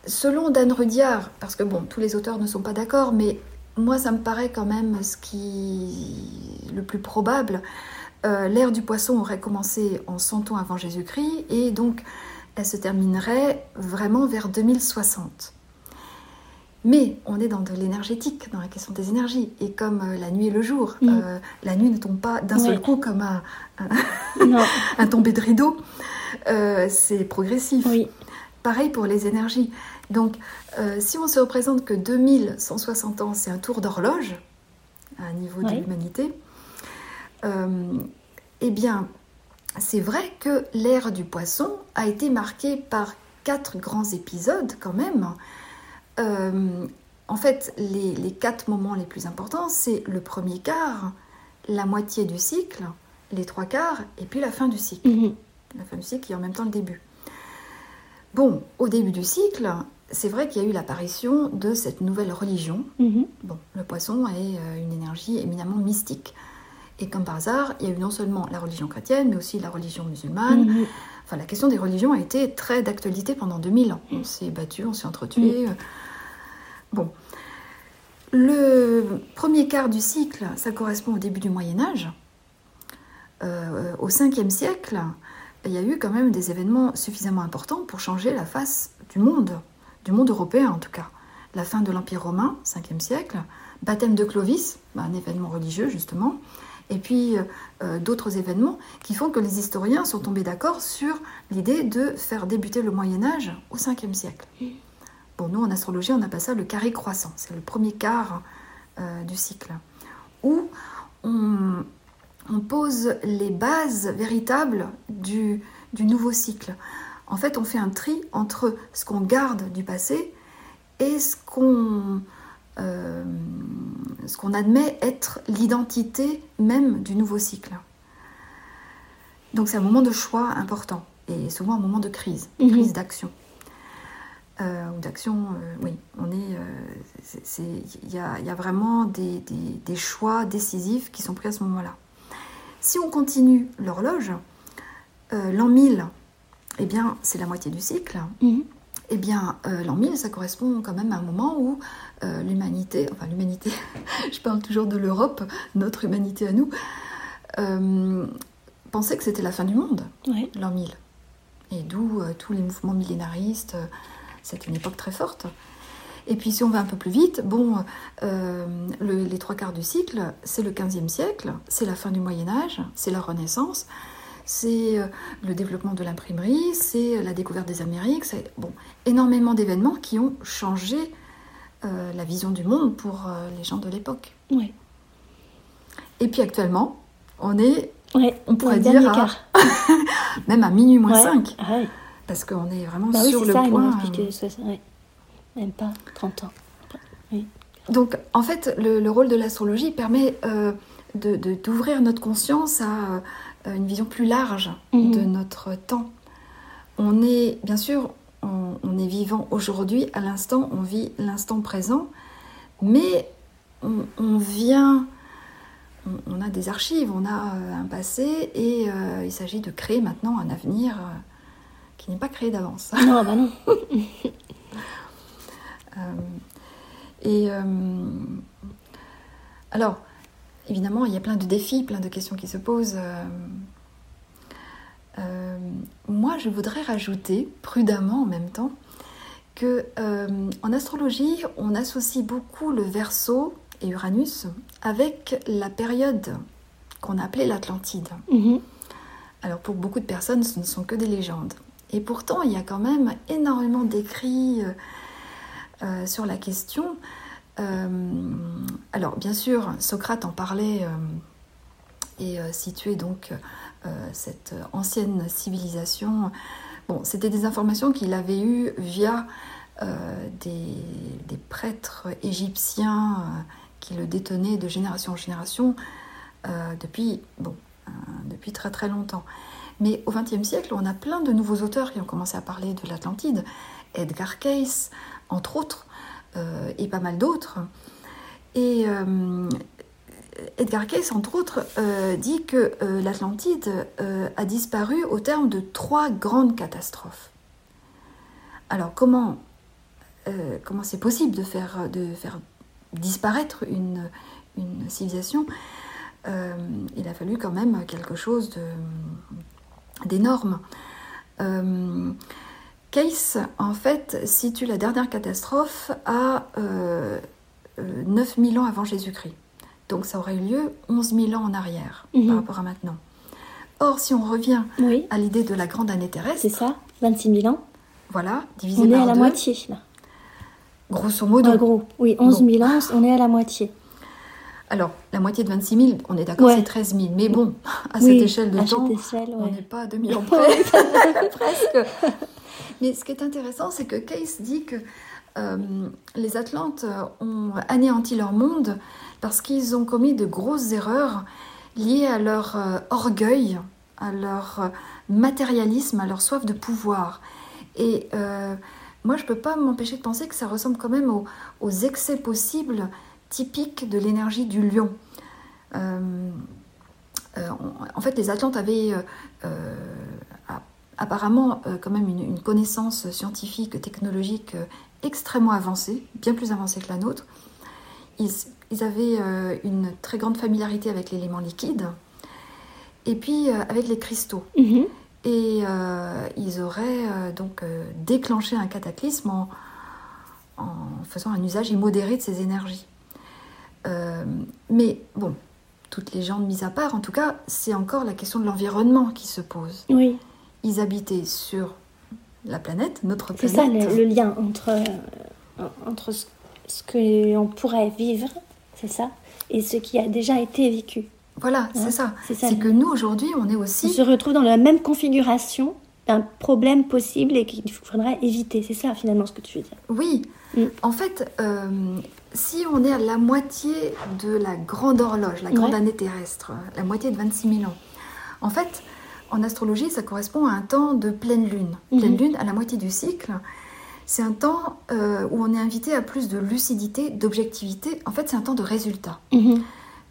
selon Dan Rudyard, parce que bon, tous les auteurs ne sont pas d'accord, mais moi ça me paraît quand même ce qui le plus probable. Euh, L'ère du poisson aurait commencé en 100 ans avant Jésus-Christ et donc elle se terminerait vraiment vers 2060. Mais on est dans de l'énergétique, dans la question des énergies. Et comme euh, la nuit et le jour, euh, la nuit ne tombe pas d'un seul coup comme [laughs] un, tombé de rideau. Euh, c'est progressif. oui. Pareil pour les énergies. Donc, euh, si on se représente que 2160 ans, c'est un tour d'horloge à un niveau de l'humanité, euh, eh bien, c'est vrai que l'ère du poisson a été marquée par quatre grands épisodes quand même. Euh, en fait, les, les quatre moments les plus importants, c'est le premier quart, la moitié du cycle, les trois quarts, et puis la fin du cycle Mhm. la fin du cycle et en même temps le début. Bon, au début du cycle, c'est vrai qu'il y a eu l'apparition de cette nouvelle religion. Mhm. Bon, le poisson est euh, une énergie éminemment mystique. Et comme par hasard, il y a eu non seulement la religion chrétienne, mais aussi la religion musulmane. Mhm. Enfin, la question des religions a été très d'actualité pendant 2000 ans. On s'est battu, on s'est entretués. Bon. Le premier quart du cycle, ça correspond au début du Moyen Âge. Euh, au 5e siècle, il y a eu quand même des événements suffisamment importants pour changer la face du monde, du monde européen en tout cas. La fin de l'Empire romain, 5e siècle, baptême de Clovis, un événement religieux justement, et puis euh, euh, d'autres événements qui font que les historiens sont tombés d'accord sur l'idée de faire débuter le Moyen Âge au 5e siècle. Bon, nous en astrologie, on appelle ça le carré croissant, c'est le premier quart euh, du cycle, où on, on pose les bases véritables du, du nouveau cycle. En fait, on fait un tri entre ce qu'on garde du passé et ce qu'on euh, ce qu'on admet être l'identité même du nouveau cycle. Donc c'est un moment de choix important et souvent un moment de crise, Mhm. crise d'action. Euh, ou d'action, euh, oui, on est, il y, a, il y a vraiment des, des- des choix décisifs qui sont pris à ce moment-là. Si on continue l'horloge, euh, l'an 1000, eh bien, c'est la moitié du cycle. Mhm. Eh bien, euh, l'an 1000, ça correspond quand même à un moment où euh, l'humanité, enfin l'humanité, [laughs] je parle toujours de l'Europe, notre humanité à nous, pensait que c'était la fin du monde, l'an 1000. Et d'où tous les mouvements millénaristes, c'est une époque très forte. Et puis si on va un peu plus vite, bon, euh, le- les trois quarts du cycle, c'est le 15e siècle, c'est la fin du Moyen Âge, c'est la Renaissance, c'est euh, le développement de l'imprimerie, c'est la découverte des Amériques, c'est bon, énormément d'événements qui ont changé euh, la vision du monde pour euh, les gens de l'époque. Et puis actuellement, on est Ouais. On pourrait dire à- [laughs] même à minuit moins Ouais. 5, Ah ouais. parce qu'on est vraiment Bah oui, sur c'est le ça, point. expliqué. ça, ça, ouais. Même pas 30 ans. Donc, en fait, le, le rôle de l'astrologie permet euh, de- de- d'ouvrir notre conscience à euh, une vision plus large Mhm. de notre temps. On est, bien sûr, on, on est vivant aujourd'hui, à l'instant, on vit l'instant présent, mais on, on vient, on, on a des archives, on a euh, un passé, et euh, il s'agit de créer maintenant un avenir qui n'est pas créé d'avance. Non, bah non. [laughs] Euh, et euh, alors, évidemment, il y a plein de défis, plein de questions qui se posent. Euh, moi, je voudrais rajouter, prudemment en même temps, que euh, en astrologie, on associe beaucoup le Verseau et Uranus avec la période qu'on a appelée l'Atlantide. Mhm. Alors pour beaucoup de personnes, ce ne sont que des légendes. Et pourtant, il y a quand même énormément d'écrits euh, euh, sur la question. Euh, alors bien sûr, Socrate en parlait euh, et situait donc cette ancienne civilisation. Bon, c'était des informations qu'il avait eues via des, prêtres égyptiens qui le détenaient de génération en génération depuis, bon, depuis très très longtemps. Mais au XXe siècle, on a plein de nouveaux auteurs qui ont commencé à parler de l'Atlantide. Edgar Cayce, entre autres, euh, et pas mal d'autres. Et euh, Edgar Cayce, entre autres, euh, dit que l'Atlantide a disparu au terme de trois grandes catastrophes. Alors comment comment c'est possible de faire, de faire disparaître une, une civilisation? Il a fallu quand même quelque chose d'énorme. Case, en fait, situe la dernière catastrophe à euh, euh, 9000 ans avant Jésus-Christ. Donc ça aurait eu lieu 11 000 ans en arrière Mhm. par rapport à maintenant. Or, si on revient Oui, à l'idée de la grande année terrestre, c'est ça. 26 000 ans. voilà, divisé On est par à la moitié, là. grosso modo. En gros, oui, 11 000 ans, on est à la moitié. Alors, la moitié de 26 000, on est d'accord, Ouais. c'est 13 000. Mais bon, à Oui, cette échelle de temps, on ouais. n'est pas à 2000 ans près, [laughs] presque. Mais ce qui est intéressant, c'est que Case dit que euh, les Atlantes ont anéanti leur monde parce qu'ils ont commis de grosses erreurs liées à leur euh, orgueil, à leur euh, matérialisme, à leur soif de pouvoir. Et moi, je ne peux pas m'empêcher de penser que ça ressemble quand même aux, excès possibles typiques de l'énergie du lion. On- en fait, les Atlantes avaient apparemment euh, quand même une, une connaissance scientifique, technologique euh, extrêmement avancée, bien plus avancée que la nôtre. Ils, ils avaient euh, une très grande familiarité avec l'élément liquide et puis avec les cristaux. Mhm. Et euh, ils auraient euh, donc euh, déclenché un cataclysme en, en faisant un usage immodéré de ces énergies. Mais bon, toutes les gens mises à part, en tout cas, c'est encore la question de l'environnement qui se pose. Oui, Ils habitaient sur la planète, notre c'est ça planète. le, le lien entre, euh, entre ce, ce que l'on pourrait vivre, c'est ça, et ce qui a déjà été vécu. Voilà, Hein, c'est ça. c'est que nous, aujourd'hui, on est On aussi... se retrouve dans la même configuration d'un problème possible et qu'il faudrait éviter. C'est ça finalement ce que tu veux dire. Oui, Mm. en fait, euh, si on est à la moitié de la grande horloge, la grande Ouais. année terrestre, la moitié de 26 000 ans, en fait, en astrologie, ça correspond à un temps de pleine lune. Pleine Mhm. lune, à la moitié du cycle, c'est un temps euh, où on est invité à plus de lucidité, d'objectivité. En fait, c'est un temps de résultat.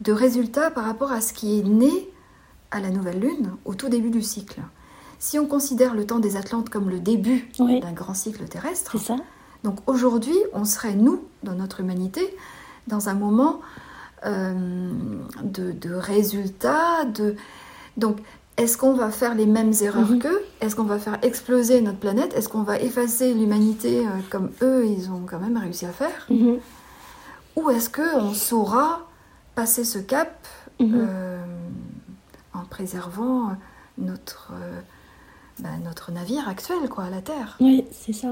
De résultat par rapport à ce qui est né à la nouvelle lune, au tout début du cycle. Si on considère le temps des Atlantes comme le début Oui. d'un grand cycle terrestre, ça donc aujourd'hui, on serait, nous, dans notre humanité, dans un moment euh, de, de résultats. De... Donc, est-ce qu'on va faire les mêmes erreurs Mhm. qu'eux Est-ce qu'on va faire exploser notre planète Est-ce qu'on va effacer l'humanité euh, comme eux, ils ont quand même réussi à faire Mhm. Ou est-ce qu'on saura passer ce cap Mhm. euh, en préservant notre, euh, bah, notre navire actuel, quoi, la Terre? Oui, c'est ça.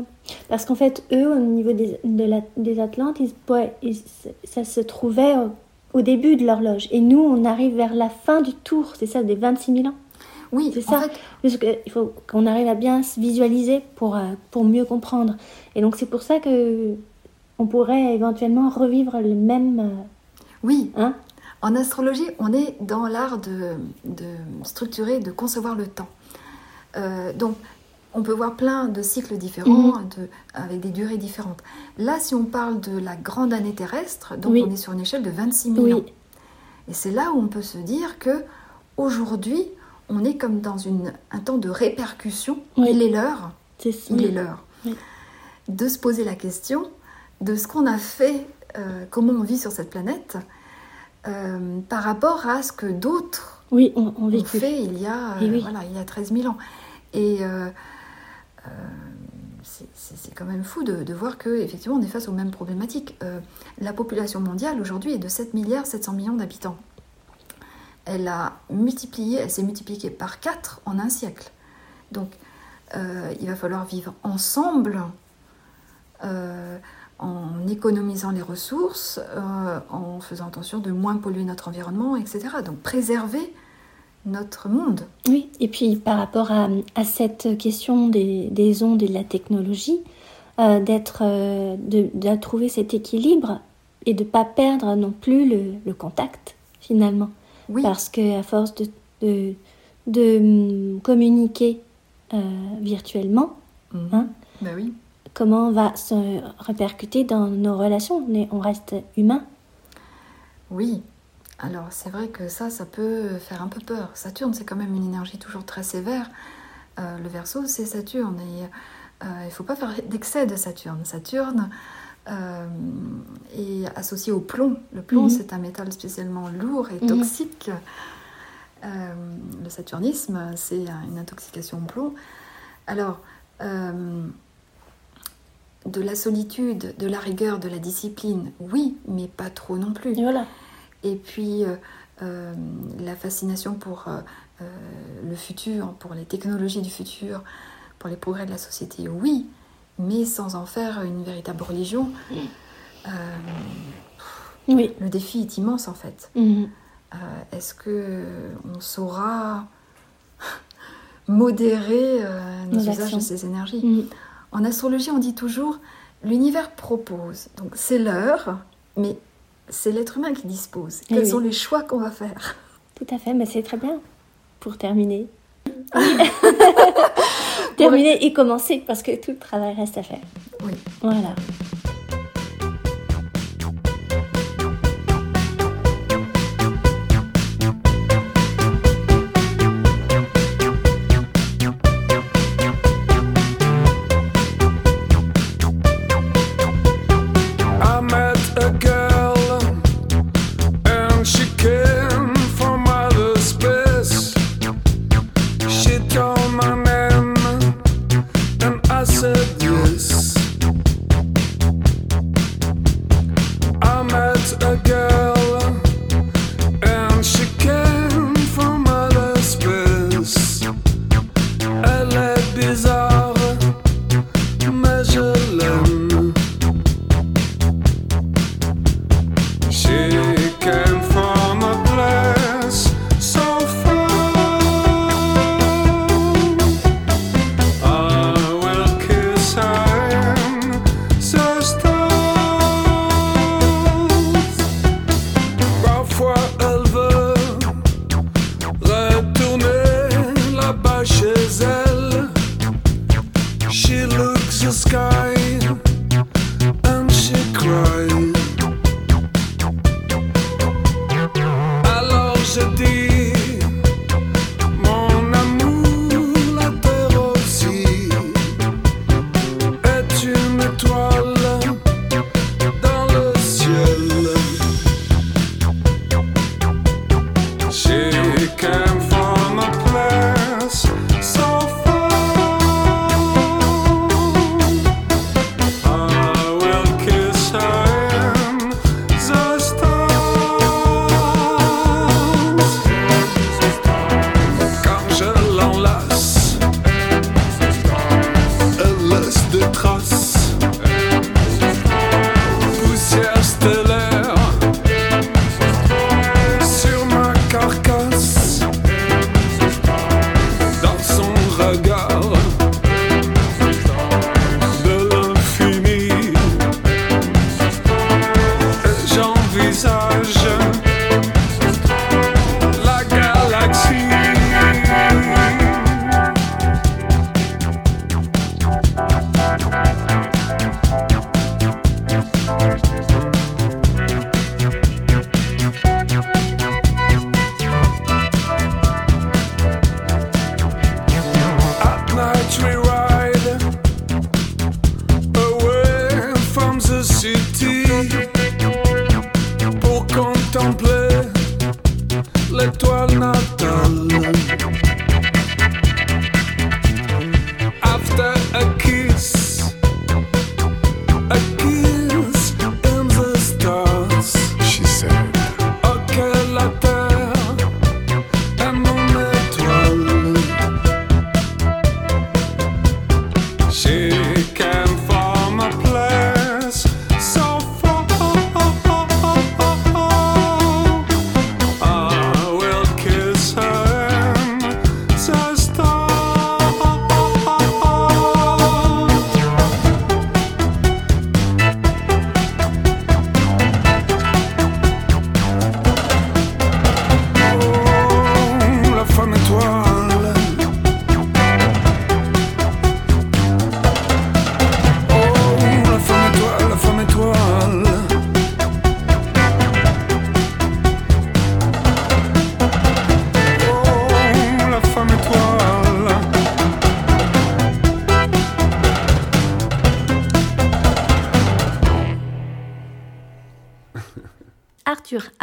Parce qu'en fait, eux, au niveau des, de la- des Atlantes, ils, ouais, ils- ça se trouvait au, au début de l'horloge. Et nous, on arrive vers la fin du tour, c'est ça, des 26 000 ans? Oui, C'est ça. fait, Parce que il faut qu'on arrive à bien se visualiser pour, euh, pour mieux comprendre. Et donc, c'est pour ça que on pourrait éventuellement revivre le même. euh, oui, hein? En astrologie, on est dans l'art de, de structurer, de concevoir le temps. Euh, donc, on peut voir plein de cycles différents, Mhm. de- avec des durées différentes. Là, si on parle de la grande année terrestre, donc Oui. on est sur une échelle de 26 000 Oui, ans. Et c'est là où on peut se dire que aujourd'hui, on est comme dans une, un temps de répercussion. Oui. Il est l'heure, il est l'heure Oui. de se poser la question de ce qu'on a fait, euh, comment on vit sur cette planète, euh, par rapport à ce que d'autres Oui, on, on ont fait il y a, euh, voilà, il y a 13 000 ans. Et euh, c'est- quand même fou de, de voir que effectivement on est face aux mêmes problématiques. La population mondiale aujourd'hui est de 7 milliards 700 millions d'habitants. Elle a multiplié, elle s'est multipliée par 4 en un siècle. Donc euh, il va falloir vivre ensemble euh, en économisant les ressources, euh, en faisant attention de moins polluer notre environnement, etc. Donc préserver notre monde. Oui, et puis par rapport à, cette question des, des ondes et de la technologie, d'être, de, de trouver cet équilibre et de ne pas perdre non plus le contact finalement. Oui, Parce que à force de, de, de, hum, communiquer euh, virtuellement, Mhm. hein, Ben oui. comment va se répercuter dans nos relations? On est- On reste humain. Oui. Alors c'est vrai que ça, ça peut faire un peu peur. Saturne, c'est quand même une énergie toujours très sévère. Euh, le Verseau, c'est Saturne. Et euh, il ne faut pas faire d'excès de Saturne. Saturne euh, est associé au plomb. Le plomb, Mhm. c'est un métal spécialement lourd et Mhm. toxique. Euh, le saturnisme, c'est une intoxication au plomb. Alors, euh, de la solitude, de la rigueur, de la discipline, oui, mais pas trop non plus. Et voilà. Et puis la fascination pour le futur, pour les technologies du futur, pour les progrès de la société, oui, mais sans en faire une véritable religion. Euh, Oui. le défi est immense en fait. Mhm. Euh, Est-ce que on saura [laughs] modérer euh, nos usages de ces énergies Mhm. En astrologie, on dit toujours l'univers propose. Donc c'est l'heure, mais c'est l'être humain qui dispose. Eh Quels oui. sont les choix qu'on va faire? Tout à fait, mais c'est très bien pour terminer. [laughs] terminer et commencer parce que tout le travail reste à faire. Oui. Voilà.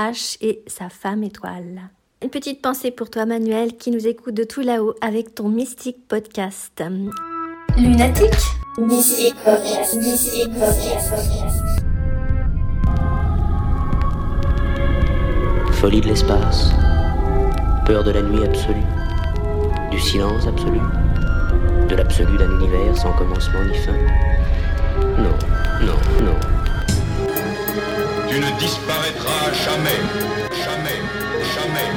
H et sa femme étoile. Une petite pensée pour toi Manuel qui nous écoute de tout là-haut avec ton mystique podcast. Lunatique Podcast, Mystic Podcast, Podcast. Folie de l'espace, peur de la nuit absolue, du silence absolu, de l'absolu d'un univers sans commencement ni fin. Non, non, non. Tu ne disparaîtras jamais, jamais, jamais.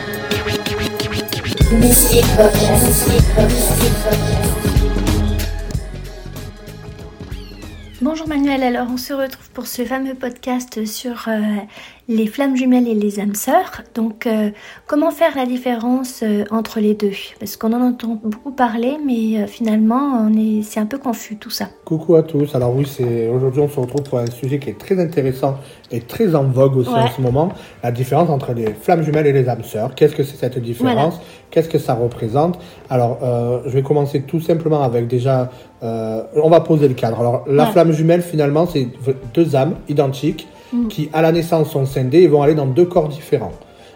Bonjour Manuel, alors on se retrouve pour ce fameux podcast sur euh, les flammes jumelles et les âmes sœurs. Donc euh, comment faire la différence euh, entre les deux? Parce qu'on en entend beaucoup parler mais euh, finalement on est c'est un peu confus tout ça. Coucou à tous. Alors oui, c'est aujourd'hui on se retrouve pour un sujet qui est très intéressant et très en vogue aussi en Ouais. ce moment. La différence entre les flammes jumelles et les âmes sœurs. Qu'est-ce que c'est cette différence? Qu'est-ce que ça représente? Alors, euh, je vais commencer tout simplement avec déjà. euh, on va poser le cadre. Alors, la Ouais. flamme jumelle finalement, c'est deux âmes identiques qui à la naissance sont scindées et vont aller dans deux corps différents.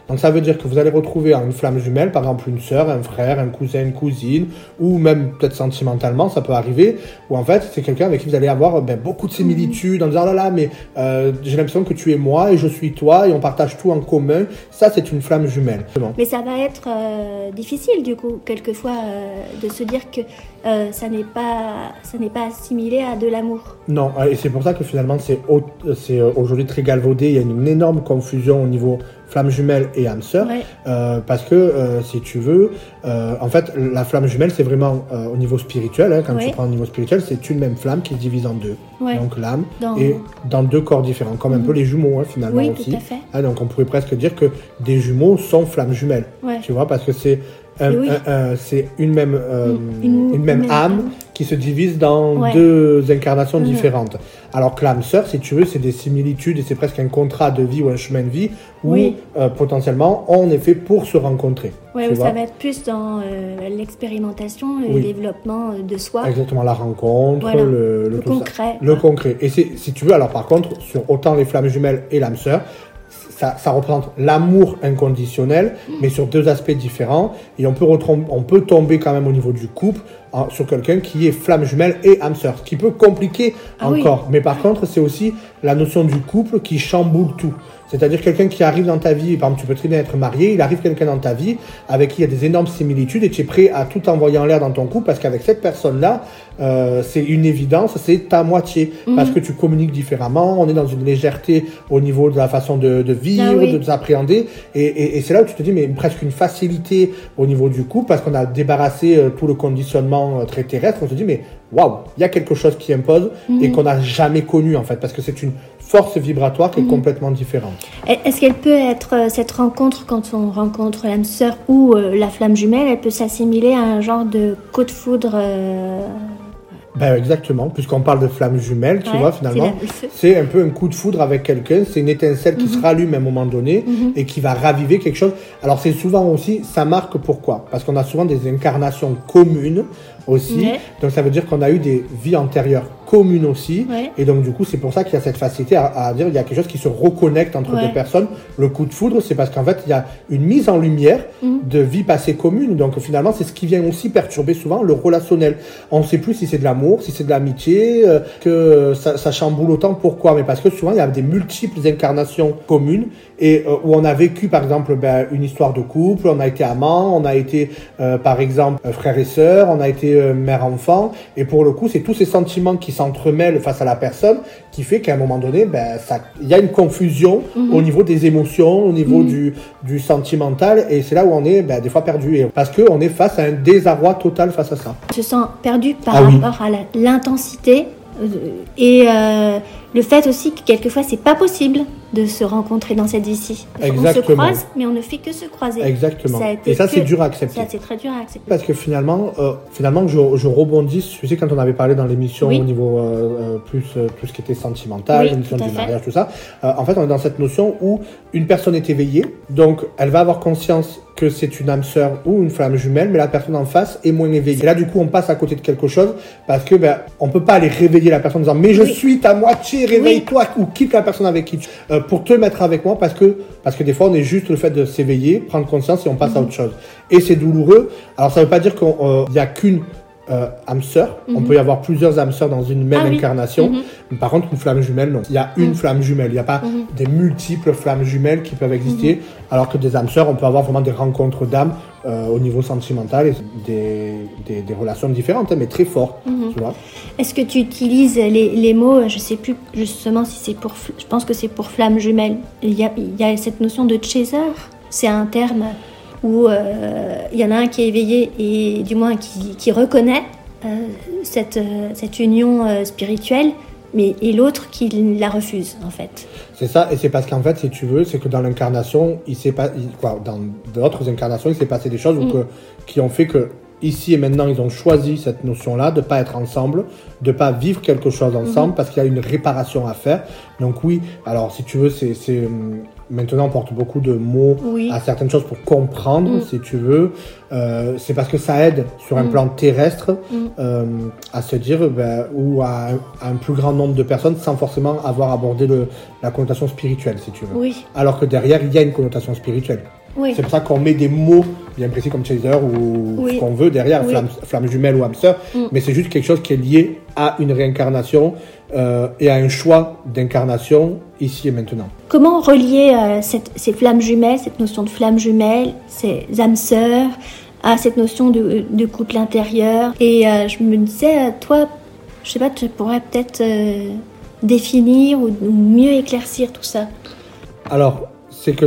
Donc ça veut dire que vous allez retrouver une flamme jumelle, par exemple une sœur, un frère, un cousin, une cousine, ou même peut-être sentimentalement, ça peut arriver, où en fait c'est quelqu'un avec qui vous allez avoir ben, beaucoup de similitudes, en disant oh là là, mais euh, j'ai l'impression que tu es moi et je suis toi et on partage tout en commun. Ça c'est une flamme jumelle. Mais ça va être euh, difficile du coup quelquefois euh, de se dire que ça n'est pas ça n'est pas assimilé à de l'amour. Non, et c'est pour ça que finalement c'est au- c'est aujourd'hui très galvaudé, il y a une énorme confusion au niveau flamme jumelle et âme sœur. Ouais. Euh, parce que euh, si tu veux, euh, en fait, la flamme jumelle, c'est vraiment au niveau spirituel. hein, quand Ouais. tu prends au niveau spirituel, c'est une même flamme qui se divise en deux. Ouais. Donc l'âme Dans- et dans deux corps différents, comme un peu les jumeaux hein, finalement Oui, aussi. tout à fait. Ah, donc on pourrait presque dire que des jumeaux sont flammes jumelles. Tu vois, parce que c'est un- Et oui. un- un- c'est une même Une- une, même une même âme âme. Qui se divise dans Ouais. deux incarnations Mhm. différentes. Alors que l'âme sœur, si tu veux, c'est des similitudes et c'est presque un contrat de vie ou un chemin de vie où Oui. euh, potentiellement on est fait pour se rencontrer. Vois ça va être plus dans euh, l'expérimentation, le Oui. développement euh, de soi. Exactement, la rencontre, Voilà. le, concret. Le concret. Et si tu veux, alors par contre, sur autant les flammes jumelles et l'âme sœur, ça, ça représente l'amour inconditionnel, Mm. mais sur deux aspects différents. Et on peut, on peut tomber quand même au niveau du couple sur quelqu'un qui est flamme jumelle et âme sœur, ce qui peut compliquer Ah oui. encore. Mais par contre, c'est aussi la notion du couple qui chamboule tout. C'est-à-dire quelqu'un qui arrive dans ta vie, par exemple, tu peux très bien être marié, il arrive quelqu'un dans ta vie avec qui il y a des énormes similitudes et tu es prêt à tout envoyer en l'air dans ton couple parce qu'avec cette personne-là, euh, c'est une évidence, c'est ta moitié. Mhm. Parce que tu communiques différemment, on est dans une légèreté au niveau de la façon de, de vivre, Ah oui. de s'appréhender. Et, et- et c'est là où tu te dis, mais presque une facilité au niveau du couple parce qu'on a débarrassé euh, tout le conditionnement euh, très terrestre. On se dit, mais waouh, il y a quelque chose qui impose Mhm. et qu'on n'a jamais connu en fait parce que c'est une force vibratoire qui est complètement différente. Est-ce qu'elle peut être, euh, cette rencontre, quand on rencontre l'âme sœur ou euh, la flamme jumelle, elle peut s'assimiler à un genre de coup de foudre euh, Ben exactement, puisqu'on parle de flammes jumelles, tu ouais, vois, finalement, c'est un peu un coup de foudre avec quelqu'un, c'est une étincelle qui se rallume à un moment donné Mhm. et qui va raviver quelque chose. Alors c'est souvent aussi, ça marque pourquoi? Parce qu'on a souvent des incarnations communes aussi, Ouais. donc ça veut dire qu'on a eu des vies antérieures communes aussi, Ouais. et donc du coup c'est pour ça qu'il y a cette facilité à, à dire il y a quelque chose qui se reconnecte entre Ouais. deux personnes. Le coup de foudre, c'est parce qu'en fait il y a une mise en lumière Mhm. de vie passée commune, donc finalement c'est ce qui vient aussi perturber souvent le relationnel. On ne sait plus si c'est de l'amour, si c'est de l'amitié, euh, que ça, ça chamboule autant. Pourquoi Mais parce que souvent il y a des multiples incarnations communes et euh, où on a vécu par exemple ben, une histoire de couple, on a été amant, on a été euh, par exemple frère et sœur, on a été euh, mère-enfant, et pour le coup c'est tous ces sentiments qui s'entremêlent face à la personne qui fait qu'à un moment donné, ben, ça, il y a une confusion au niveau des émotions, au niveau du, du sentimental, et c'est là où on est ben, des fois perdu, parce qu'on est face à un désarroi total face à ça. se sent perdu par Ah oui. rapport à l'intensité euh, et euh, le fait aussi que quelquefois c'est pas possible de se rencontrer dans cette vie-ci. On se croise, mais on ne fait que se croiser. Exactement. Ça Et ça, que- c'est dur à accepter. Ça, c'est très dur à accepter. Parce que finalement, euh, finalement, je, je rebondis. Tu sais, quand on avait parlé dans l'émission Oui. au niveau euh, euh, plus euh, tout ce qui était sentimental, Oui, du mariage, tout ça. en fait, on est dans cette notion où une personne est éveillée, donc elle va avoir conscience que c'est une âme sœur ou une flamme jumelle, mais la personne en face est moins éveillée. Et là, du coup, on passe à côté de quelque chose parce que ben, on peut pas aller réveiller la personne en disant mais je Oui. suis ta moitié réveille-toi ou quitte la personne avec qui tu, euh, pour te mettre avec moi parce que, parce que des fois, on est juste le fait de s'éveiller, prendre conscience et on passe Mhm. à autre chose. Et c'est douloureux. Alors, ça veut pas dire qu'il n'y a qu'une euh, âme sœur. On peut y avoir plusieurs âmes sœurs dans une même Mhm. Ah oui. incarnation. Mhm. Par contre, une flamme jumelle, non. Il y a une flamme jumelle. Il n'y a pas Mhm. des multiples flammes jumelles qui peuvent exister. Alors que des âmes sœurs, on peut avoir vraiment des rencontres d'âmes euh, au niveau sentimental des, des, des relations différentes, hein, mais très fortes. Mhm. Tu vois Est-ce que tu utilises les, les mots, je sais plus justement si c'est pour, je pense que c'est pour flamme jumelle. Il y a, il y a cette notion de chaser, c'est un terme où euh, il y en a un qui est éveillé et du moins qui, qui reconnaît euh, cette, euh, cette union euh, spirituelle, mais et l'autre qui la refuse en fait. C'est ça, et c'est parce qu'en fait, si tu veux, c'est que dans l'incarnation, il s'est pas, il- quoi, dans d'autres incarnations, il s'est passé des choses ou Mm. que- qui ont fait que ici et maintenant, ils ont choisi cette notion-là de pas être ensemble, de pas vivre quelque chose ensemble, Mhm. parce qu'il y a une réparation à faire. Donc oui, alors si tu veux, c'est, c'est hum, maintenant on porte beaucoup de mots Oui. à certaines choses pour comprendre, Mm. si tu veux. Euh, c'est parce que ça aide sur un Mm. plan terrestre Mm. euh, à se dire, ben, ou à, un- à un plus grand nombre de personnes sans forcément avoir abordé le, la connotation spirituelle, si tu veux. Oui, Alors que derrière, il y a une connotation spirituelle. Oui. C'est pour ça qu'on met des mots bien précis comme chaser ou Oui. ce qu'on veut derrière, Oui. flamme, flamme jumelle ou âme sœur. Mm. Mais c'est juste quelque chose qui est lié à une réincarnation euh, et à un choix d'incarnation ici et maintenant. Comment relier euh, cette- ces flammes jumelles, cette notion de flammes jumelles, ces âmes sœurs, à cette notion de, de couple intérieur Et euh, je me disais, toi, je sais pas, tu pourrais peut-être définir ou, ou mieux éclaircir tout ça. Alors, c'est que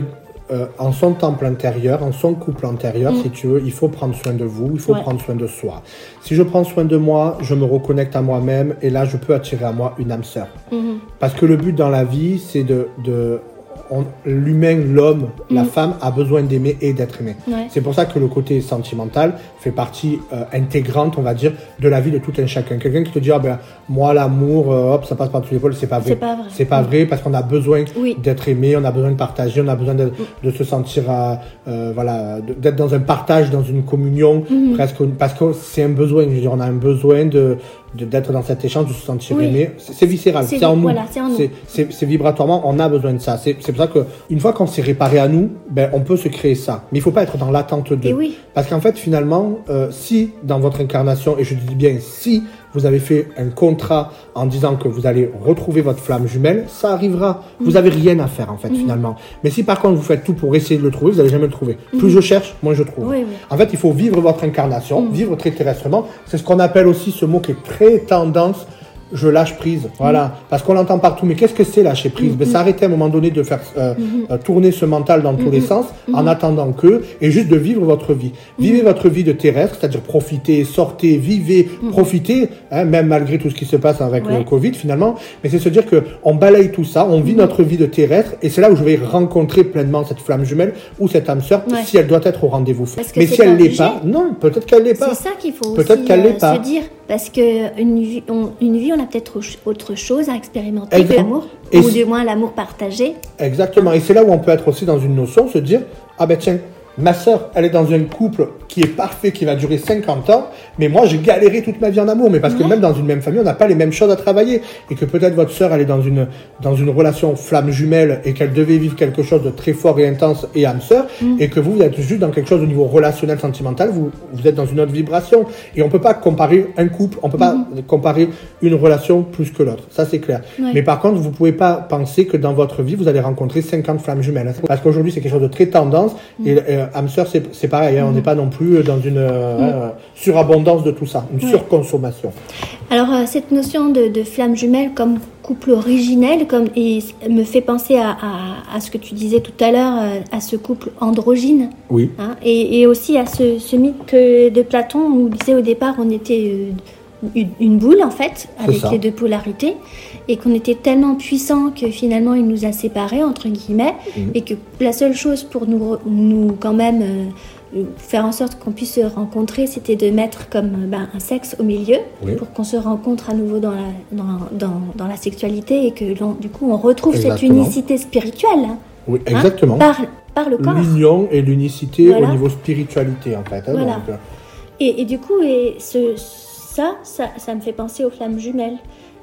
euh, en son temple intérieur, en son couple intérieur, Mm. si tu veux, il faut prendre soin de vous, il faut Ouais. prendre soin de soi. Si je prends soin de moi, je me reconnecte à moi-même et là, je peux attirer à moi une âme sœur. Mhm. Parce que le but dans la vie, c'est de, de l'humain, l'homme, la Mm. femme a besoin d'aimer et d'être aimé. Ouais. C'est pour ça que le côté sentimental fait partie euh, intégrante, on va dire, de la vie de tout un chacun. Quelqu'un qui te dit, ah ben, moi, l'amour, euh, hop, ça passe par tous les pôles, c'est pas vrai. C'est pas vrai. C'est pas vrai parce qu'on a besoin Oui. d'être aimé, on a besoin de partager, on a besoin de, de se sentir, euh, euh, voilà, d'être dans un partage, dans une communion, Mhm. presque, parce que c'est un besoin. Je veux dire, on a un besoin de de- d'être dans cet échange, de se sentir aimé. C'est c'est viscéral, C'est c'est en nous. voilà, c'est en nous. C'est- c'est c'est vibratoirement, on a besoin de ça. C'est pour ça que une fois qu'on s'est réparé à nous, ben on peut se créer ça. Mais il faut pas être dans l'attente de. Et oui. Parce qu'en fait, finalement, euh, si dans votre incarnation, et je dis bien si vous avez fait un contrat en disant que vous allez retrouver votre flamme jumelle, ça arrivera. Vous avez rien à faire en fait finalement. Mais si par contre vous faites tout pour essayer de le trouver, vous n'allez jamais le trouver. Plus je cherche, moins je trouve. Oui, oui. En fait, il faut vivre votre incarnation, Mm. vivre très terrestrement. C'est ce qu'on appelle aussi ce mot qui est très tendance. Je lâche prise, voilà, parce qu'on l'entend partout. Mais qu'est-ce que c'est lâcher prise? Ben, S'arrêter à un moment donné de faire euh, euh, tourner ce mental dans tous les sens, en attendant que, et juste de vivre votre vie. Vivez votre vie de terrestre, c'est-à-dire profitez, sortez, vivez, profitez, hein, même malgré tout ce qui se passe avec Ouais. le Covid finalement. Mais c'est se dire que on balaye tout ça, on vit notre vie de terrestre, et c'est là où je vais rencontrer pleinement cette flamme jumelle ou cette âme sœur, Ouais. si elle doit être au rendez-vous. Mais si elle l'est pas, non, peut-être qu'elle l'est pas. C'est ça qu'il faut Peut-être aussi qu'elle l'est euh, pas. se dire, parce que une vie, on, une vie, on a peut-être autre- chose à expérimenter que l'amour, ou du moins l'amour partagé. Exactement. Et c'est là où on peut être aussi dans une notion, se dire, ah ben tiens, ma sœur, elle est dans un couple qui est parfait, qui va durer 50 ans, mais moi j'ai galéré toute ma vie en amour, mais parce que même dans une même famille, on n'a pas les mêmes choses à travailler, et que peut-être votre sœur, elle est dans une, dans une relation flamme jumelle, et qu'elle devait vivre quelque chose de très fort et intense et âme sœur, Mm. et que vous, vous êtes juste dans quelque chose au niveau relationnel, sentimental, vous, vous êtes dans une autre vibration, et on peut pas comparer un couple, on peut pas comparer une relation plus que l'autre, ça c'est clair. Mm-hmm. Ouais. Mais par contre, vous pouvez pas penser que dans votre vie, vous allez rencontrer 50 flammes jumelles. Parce qu'aujourd'hui, c'est quelque chose de très tendance. Mm. Et euh, âme sœur, c'est pareil. hein, On n'est pas non plus dans une euh, euh, surabondance de tout ça, une Mm. Surconsommation. Alors, euh, cette notion de, de flamme jumelle comme couple originel comme, et me fait penser à, à- à ce que tu disais tout à l'heure, euh, à ce couple androgyne, Oui. hein, et, et aussi à ce, ce mythe de Platon où il disait au départ on était euh, une, boule en fait, avec les deux polarités, et qu'on était tellement puissant que finalement il nous a séparés, entre guillemets, Mhm. et que la seule chose pour nous, nous quand même euh, euh, faire en sorte qu'on puisse se rencontrer, c'était de mettre comme euh, ben, un sexe au milieu Oui. pour qu'on se rencontre à nouveau dans la, dans, dans, dans la sexualité et que du coup on retrouve cette unicité spirituelle hein, Oui, hein, exactement. par, par le corps. L'union et l'unicité Voilà. au niveau spiritualité, en fait. hein, Voilà. donc, Et, et du coup, et ce, ça, ça, ça me fait penser aux flammes jumelles.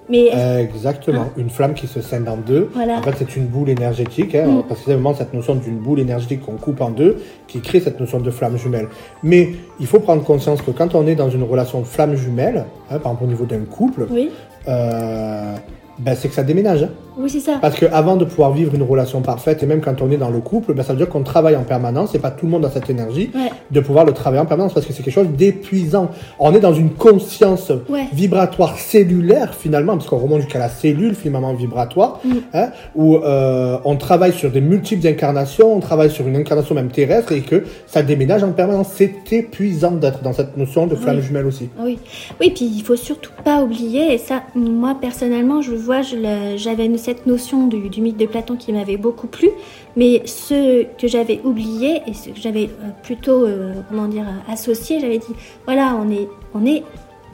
Mais Exactement. Une flamme qui se scinde en deux. Voilà. En fait, c'est une boule énergétique, hein, Mm. parce que c'est vraiment cette notion d'une boule énergétique qu'on coupe en deux qui crée cette notion de flamme jumelle. Mais il faut prendre conscience que quand on est dans une relation flamme jumelle, hein, par exemple au niveau d'un couple, oui, euh, ben, c'est que ça déménage. Oui, c'est ça. Parce qu'avant de pouvoir vivre une relation parfaite, et même quand on est dans le couple, ben, ça veut dire qu'on travaille en permanence, et pas tout le monde a cette énergie Ouais. de pouvoir le travailler en permanence, parce que c'est quelque chose d'épuisant. On est dans une conscience Ouais. vibratoire cellulaire, finalement, parce qu'on remonte jusqu'à la cellule, finalement, vibratoire, Mm. hein, où euh, on travaille sur des multiples incarnations, on travaille sur une incarnation même terrestre, et que ça déménage en permanence. C'est épuisant d'être dans cette notion de flamme Oui. jumelle aussi. Oui, oui, puis il faut surtout pas oublier, et ça, moi personnellement, je vois, j'avais une- cette notion du, du mythe de Platon qui m'avait beaucoup plu, mais ce que j'avais oublié et ce que j'avais euh, plutôt, euh, comment dire, associé, j'avais dit, voilà, on est, on est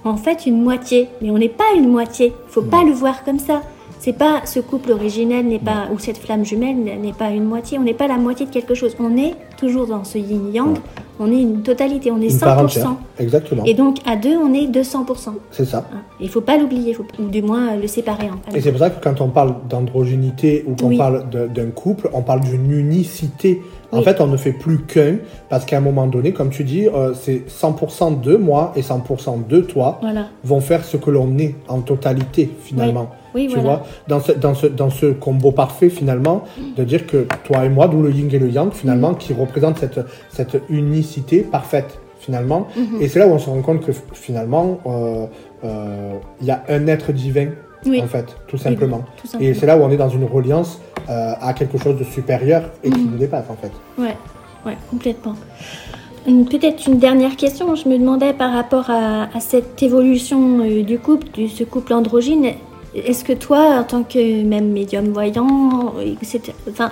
en fait une moitié, mais on n'est pas une moitié. Faut pas le voir comme ça. C'est pas ce couple originel n'est pas ou cette flamme jumelle n'est pas une moitié. On n'est pas la moitié de quelque chose. On est toujours dans ce yin yang. On est une totalité. On est Une 100%. part entière. Exactement. Et donc à deux, on est 200%. C'est ça. Hein. Il faut pas l'oublier, faut- ou du moins le séparer. hein. Et c'est pour ça que quand on parle d'androgénité ou qu'on Oui. parle d'un couple, on parle d'une unicité. En Oui. fait, on ne fait plus qu'un, parce qu'à un moment donné, comme tu dis, euh, c'est 100% de moi et 100% de toi Voilà. vont faire ce que l'on est en totalité, finalement. Oui, tu voilà. vois, dans ce, dans, ce, dans ce combo parfait, finalement, de dire que toi et moi, d'où le yin et le yang, finalement, qui représentent cette, cette unicité parfaite, finalement. Mhm. Et c'est là où on se rend compte que finalement, euh, euh, il y a un être divin, Oui. en fait, tout simplement. Tout Et c'est là où on est dans une reliance euh, à quelque chose de supérieur et qui Mhm. nous dépasse, en fait. Ouais, ouais, complètement. Peut-être une dernière question. Je me demandais par rapport à, à cette évolution du couple, de ce couple androgyne, est-ce que toi, en tant que même médium voyant, etc., enfin,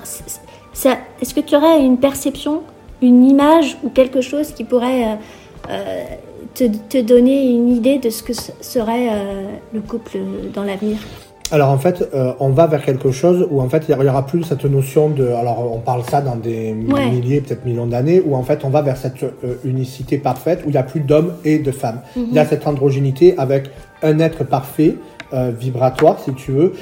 est-ce que tu aurais une perception, une image ou quelque chose qui pourrait euh, euh, te, te donner une idée de ce que serait euh, le couple dans l'avenir? Alors en fait, euh, on va vers quelque chose où en fait il y aura plus cette notion de, alors on parle ça dans des Ouais. milliers, peut-être millions d'années, où en fait on va vers cette euh, unicité parfaite où il n'y a plus d'hommes et de femmes. Il y a cette androgénité avec un être parfait, euh, vibratoire si tu veux.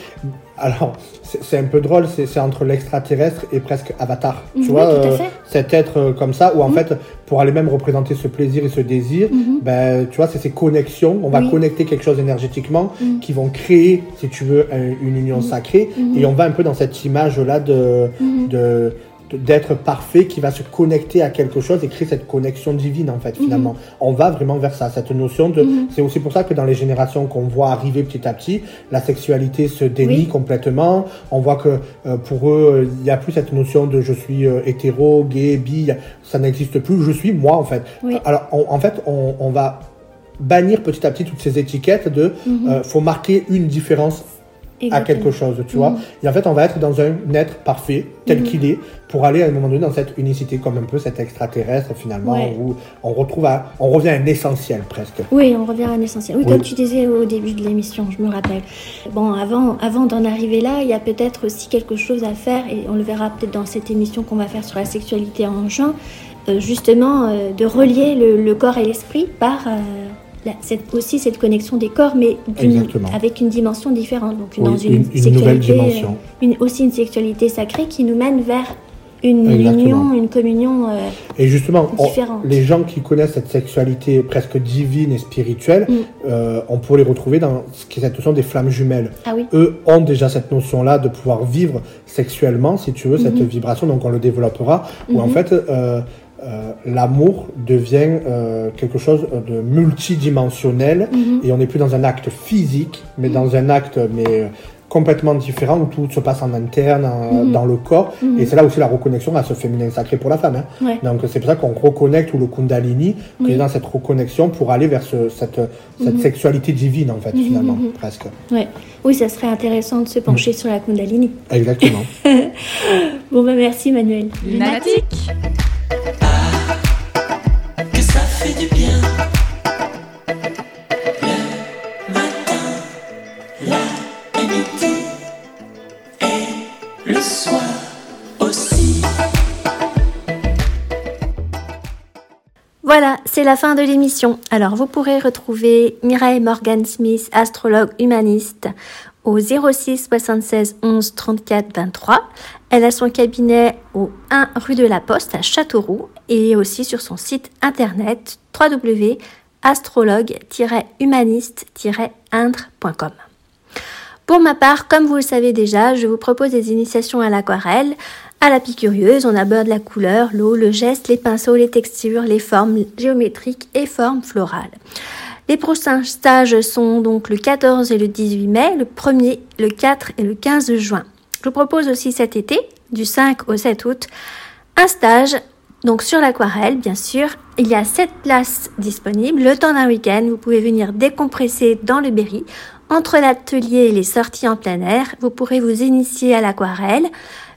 Alors c'est un peu drôle, c'est entre l'extraterrestre et presque Avatar. Mhm, tu vois, tout à euh, cet être euh, comme ça où en fait pour aller même représenter ce plaisir et ce désir, Mhm. ben tu vois c'est ces connexions. On va Oui. connecter quelque chose énergétiquement Mhm. qui vont créer, si tu veux, un- une union sacrée. Mhm. Et on va un peu dans cette image-là Mhm. de- d'être parfait qui va se connecter à quelque chose et créer cette connexion divine en fait finalement. On va vraiment vers ça, cette notion de... Mhm. C'est aussi pour ça que dans les générations qu'on voit arriver petit à petit, la sexualité se dénie Oui. complètement. On voit que euh, pour eux, il n'y a plus cette notion de je suis euh, hétéro, gay, bi, ça n'existe plus, je suis moi en fait. Oui. Alors on- en fait, on, on va bannir petit à petit toutes ces étiquettes de Mhm. euh, faut marquer une différence à quelque chose, tu vois. Mhm. Et en fait, on va être dans un être parfait, tel Mhm. qu'il est, pour aller à un moment donné dans cette unicité, comme un peu cet extraterrestre finalement, Ouais. où on retrouve, à, on revient à un essentiel presque. Oui, on revient à un essentiel. Oui, Oui. comme tu disais au début de l'émission, je me rappelle. Bon, avant, avant d'en arriver là, il y a peut-être aussi quelque chose à faire, et on le verra peut-être dans cette émission qu'on va faire sur la sexualité en juin, euh, justement euh, de relier le, le corps et l'esprit par euh, la- cette- aussi cette connexion des corps, mais avec une dimension différente. Donc Oui, dans une, une- une sexualité, nouvelle dimension. euh, Une, aussi une sexualité sacrée qui nous mène vers une Exactement. union, une communion. euh, Et justement, on- les gens qui connaissent cette sexualité presque divine et spirituelle, Mm. euh, on pourrait les retrouver dans ce qui est cette notion des flammes jumelles. Ah oui. Eux ont déjà cette notion-là de pouvoir vivre sexuellement, si tu veux, cette Mhm. vibration, donc on le développera, où en fait, euh, euh, l'amour devient euh, quelque chose de multidimensionnel, Mhm. et on n'est plus dans un acte physique, mais dans un acte mais euh, complètement différent, où tout se passe en interne, en- Mhm. dans le corps, Mhm. et c'est là aussi la reconnexion à ce féminin sacré pour la femme. hein. Ouais. Donc c'est pour ça qu'on reconnecte ou le Kundalini, Oui. est dans cette reconnexion pour aller vers ce- cette, cette sexualité divine en fait finalement presque. Ouais. Oui, ça serait intéressant de se pencher sur la Kundalini. Exactement. [laughs] Bon, bah merci Manuel. Lunatique. Voilà, c'est la fin de l'émission. Alors, vous pourrez retrouver Mireille Morgan Smith, astrologue humaniste, au 06 76 11 34 23. Elle a son cabinet au 1 rue de la Poste à Châteauroux et aussi sur son site internet www.astrologue-humaniste-indre.com. Pour ma part, comme vous le savez déjà, je vous propose des initiations à l'aquarelle. À la curieuse, on aborde la couleur, l'eau, le geste, les pinceaux, les textures, les formes géométriques et formes florales. Les prochains stages sont donc le 14 et le 18 mai, le 1er, le 4 et le 15 juin. Je vous propose aussi cet été, du 5 au 7 août, un stage donc sur l'aquarelle, bien sûr. Il y a 7 places disponibles. Le temps d'un week-end, vous pouvez venir décompresser dans le Berry. Entre l'atelier et les sorties en plein air, vous pourrez vous initier à l'aquarelle.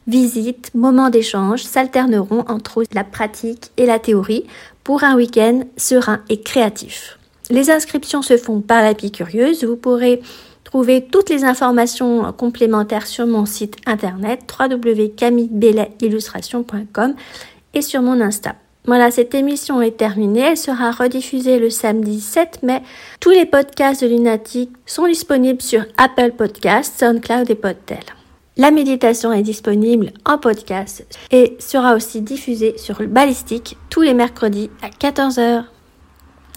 Visites, moments d'échange s'alterneront entre la pratique et la théorie pour un week-end serein et créatif. Les inscriptions se font par la curieuse. Vous pourrez trouver toutes les informations complémentaires sur mon site internet www.camillebelletillustration.com et sur mon Insta. Voilà, cette émission est terminée. Elle sera rediffusée le samedi 7 mai. Tous les podcasts de Lunatic sont disponibles sur Apple Podcasts, SoundCloud et Podtel. La méditation est disponible en podcast et sera aussi diffusée sur Ballistique tous les mercredis à 14h.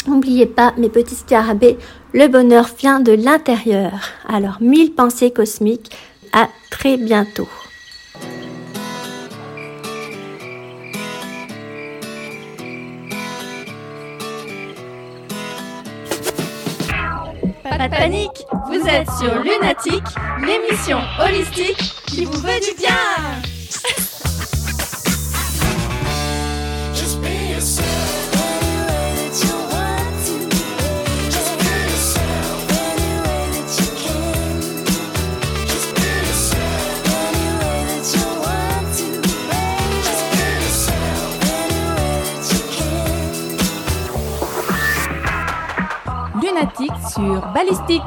N'oubliez pas, mes petits scarabées, le bonheur vient de l'intérieur. Alors, mille pensées cosmiques. À très bientôt. Panique, vous êtes sur Lunatic, l'émission holistique qui vous veut du bien. Sur Ballistique.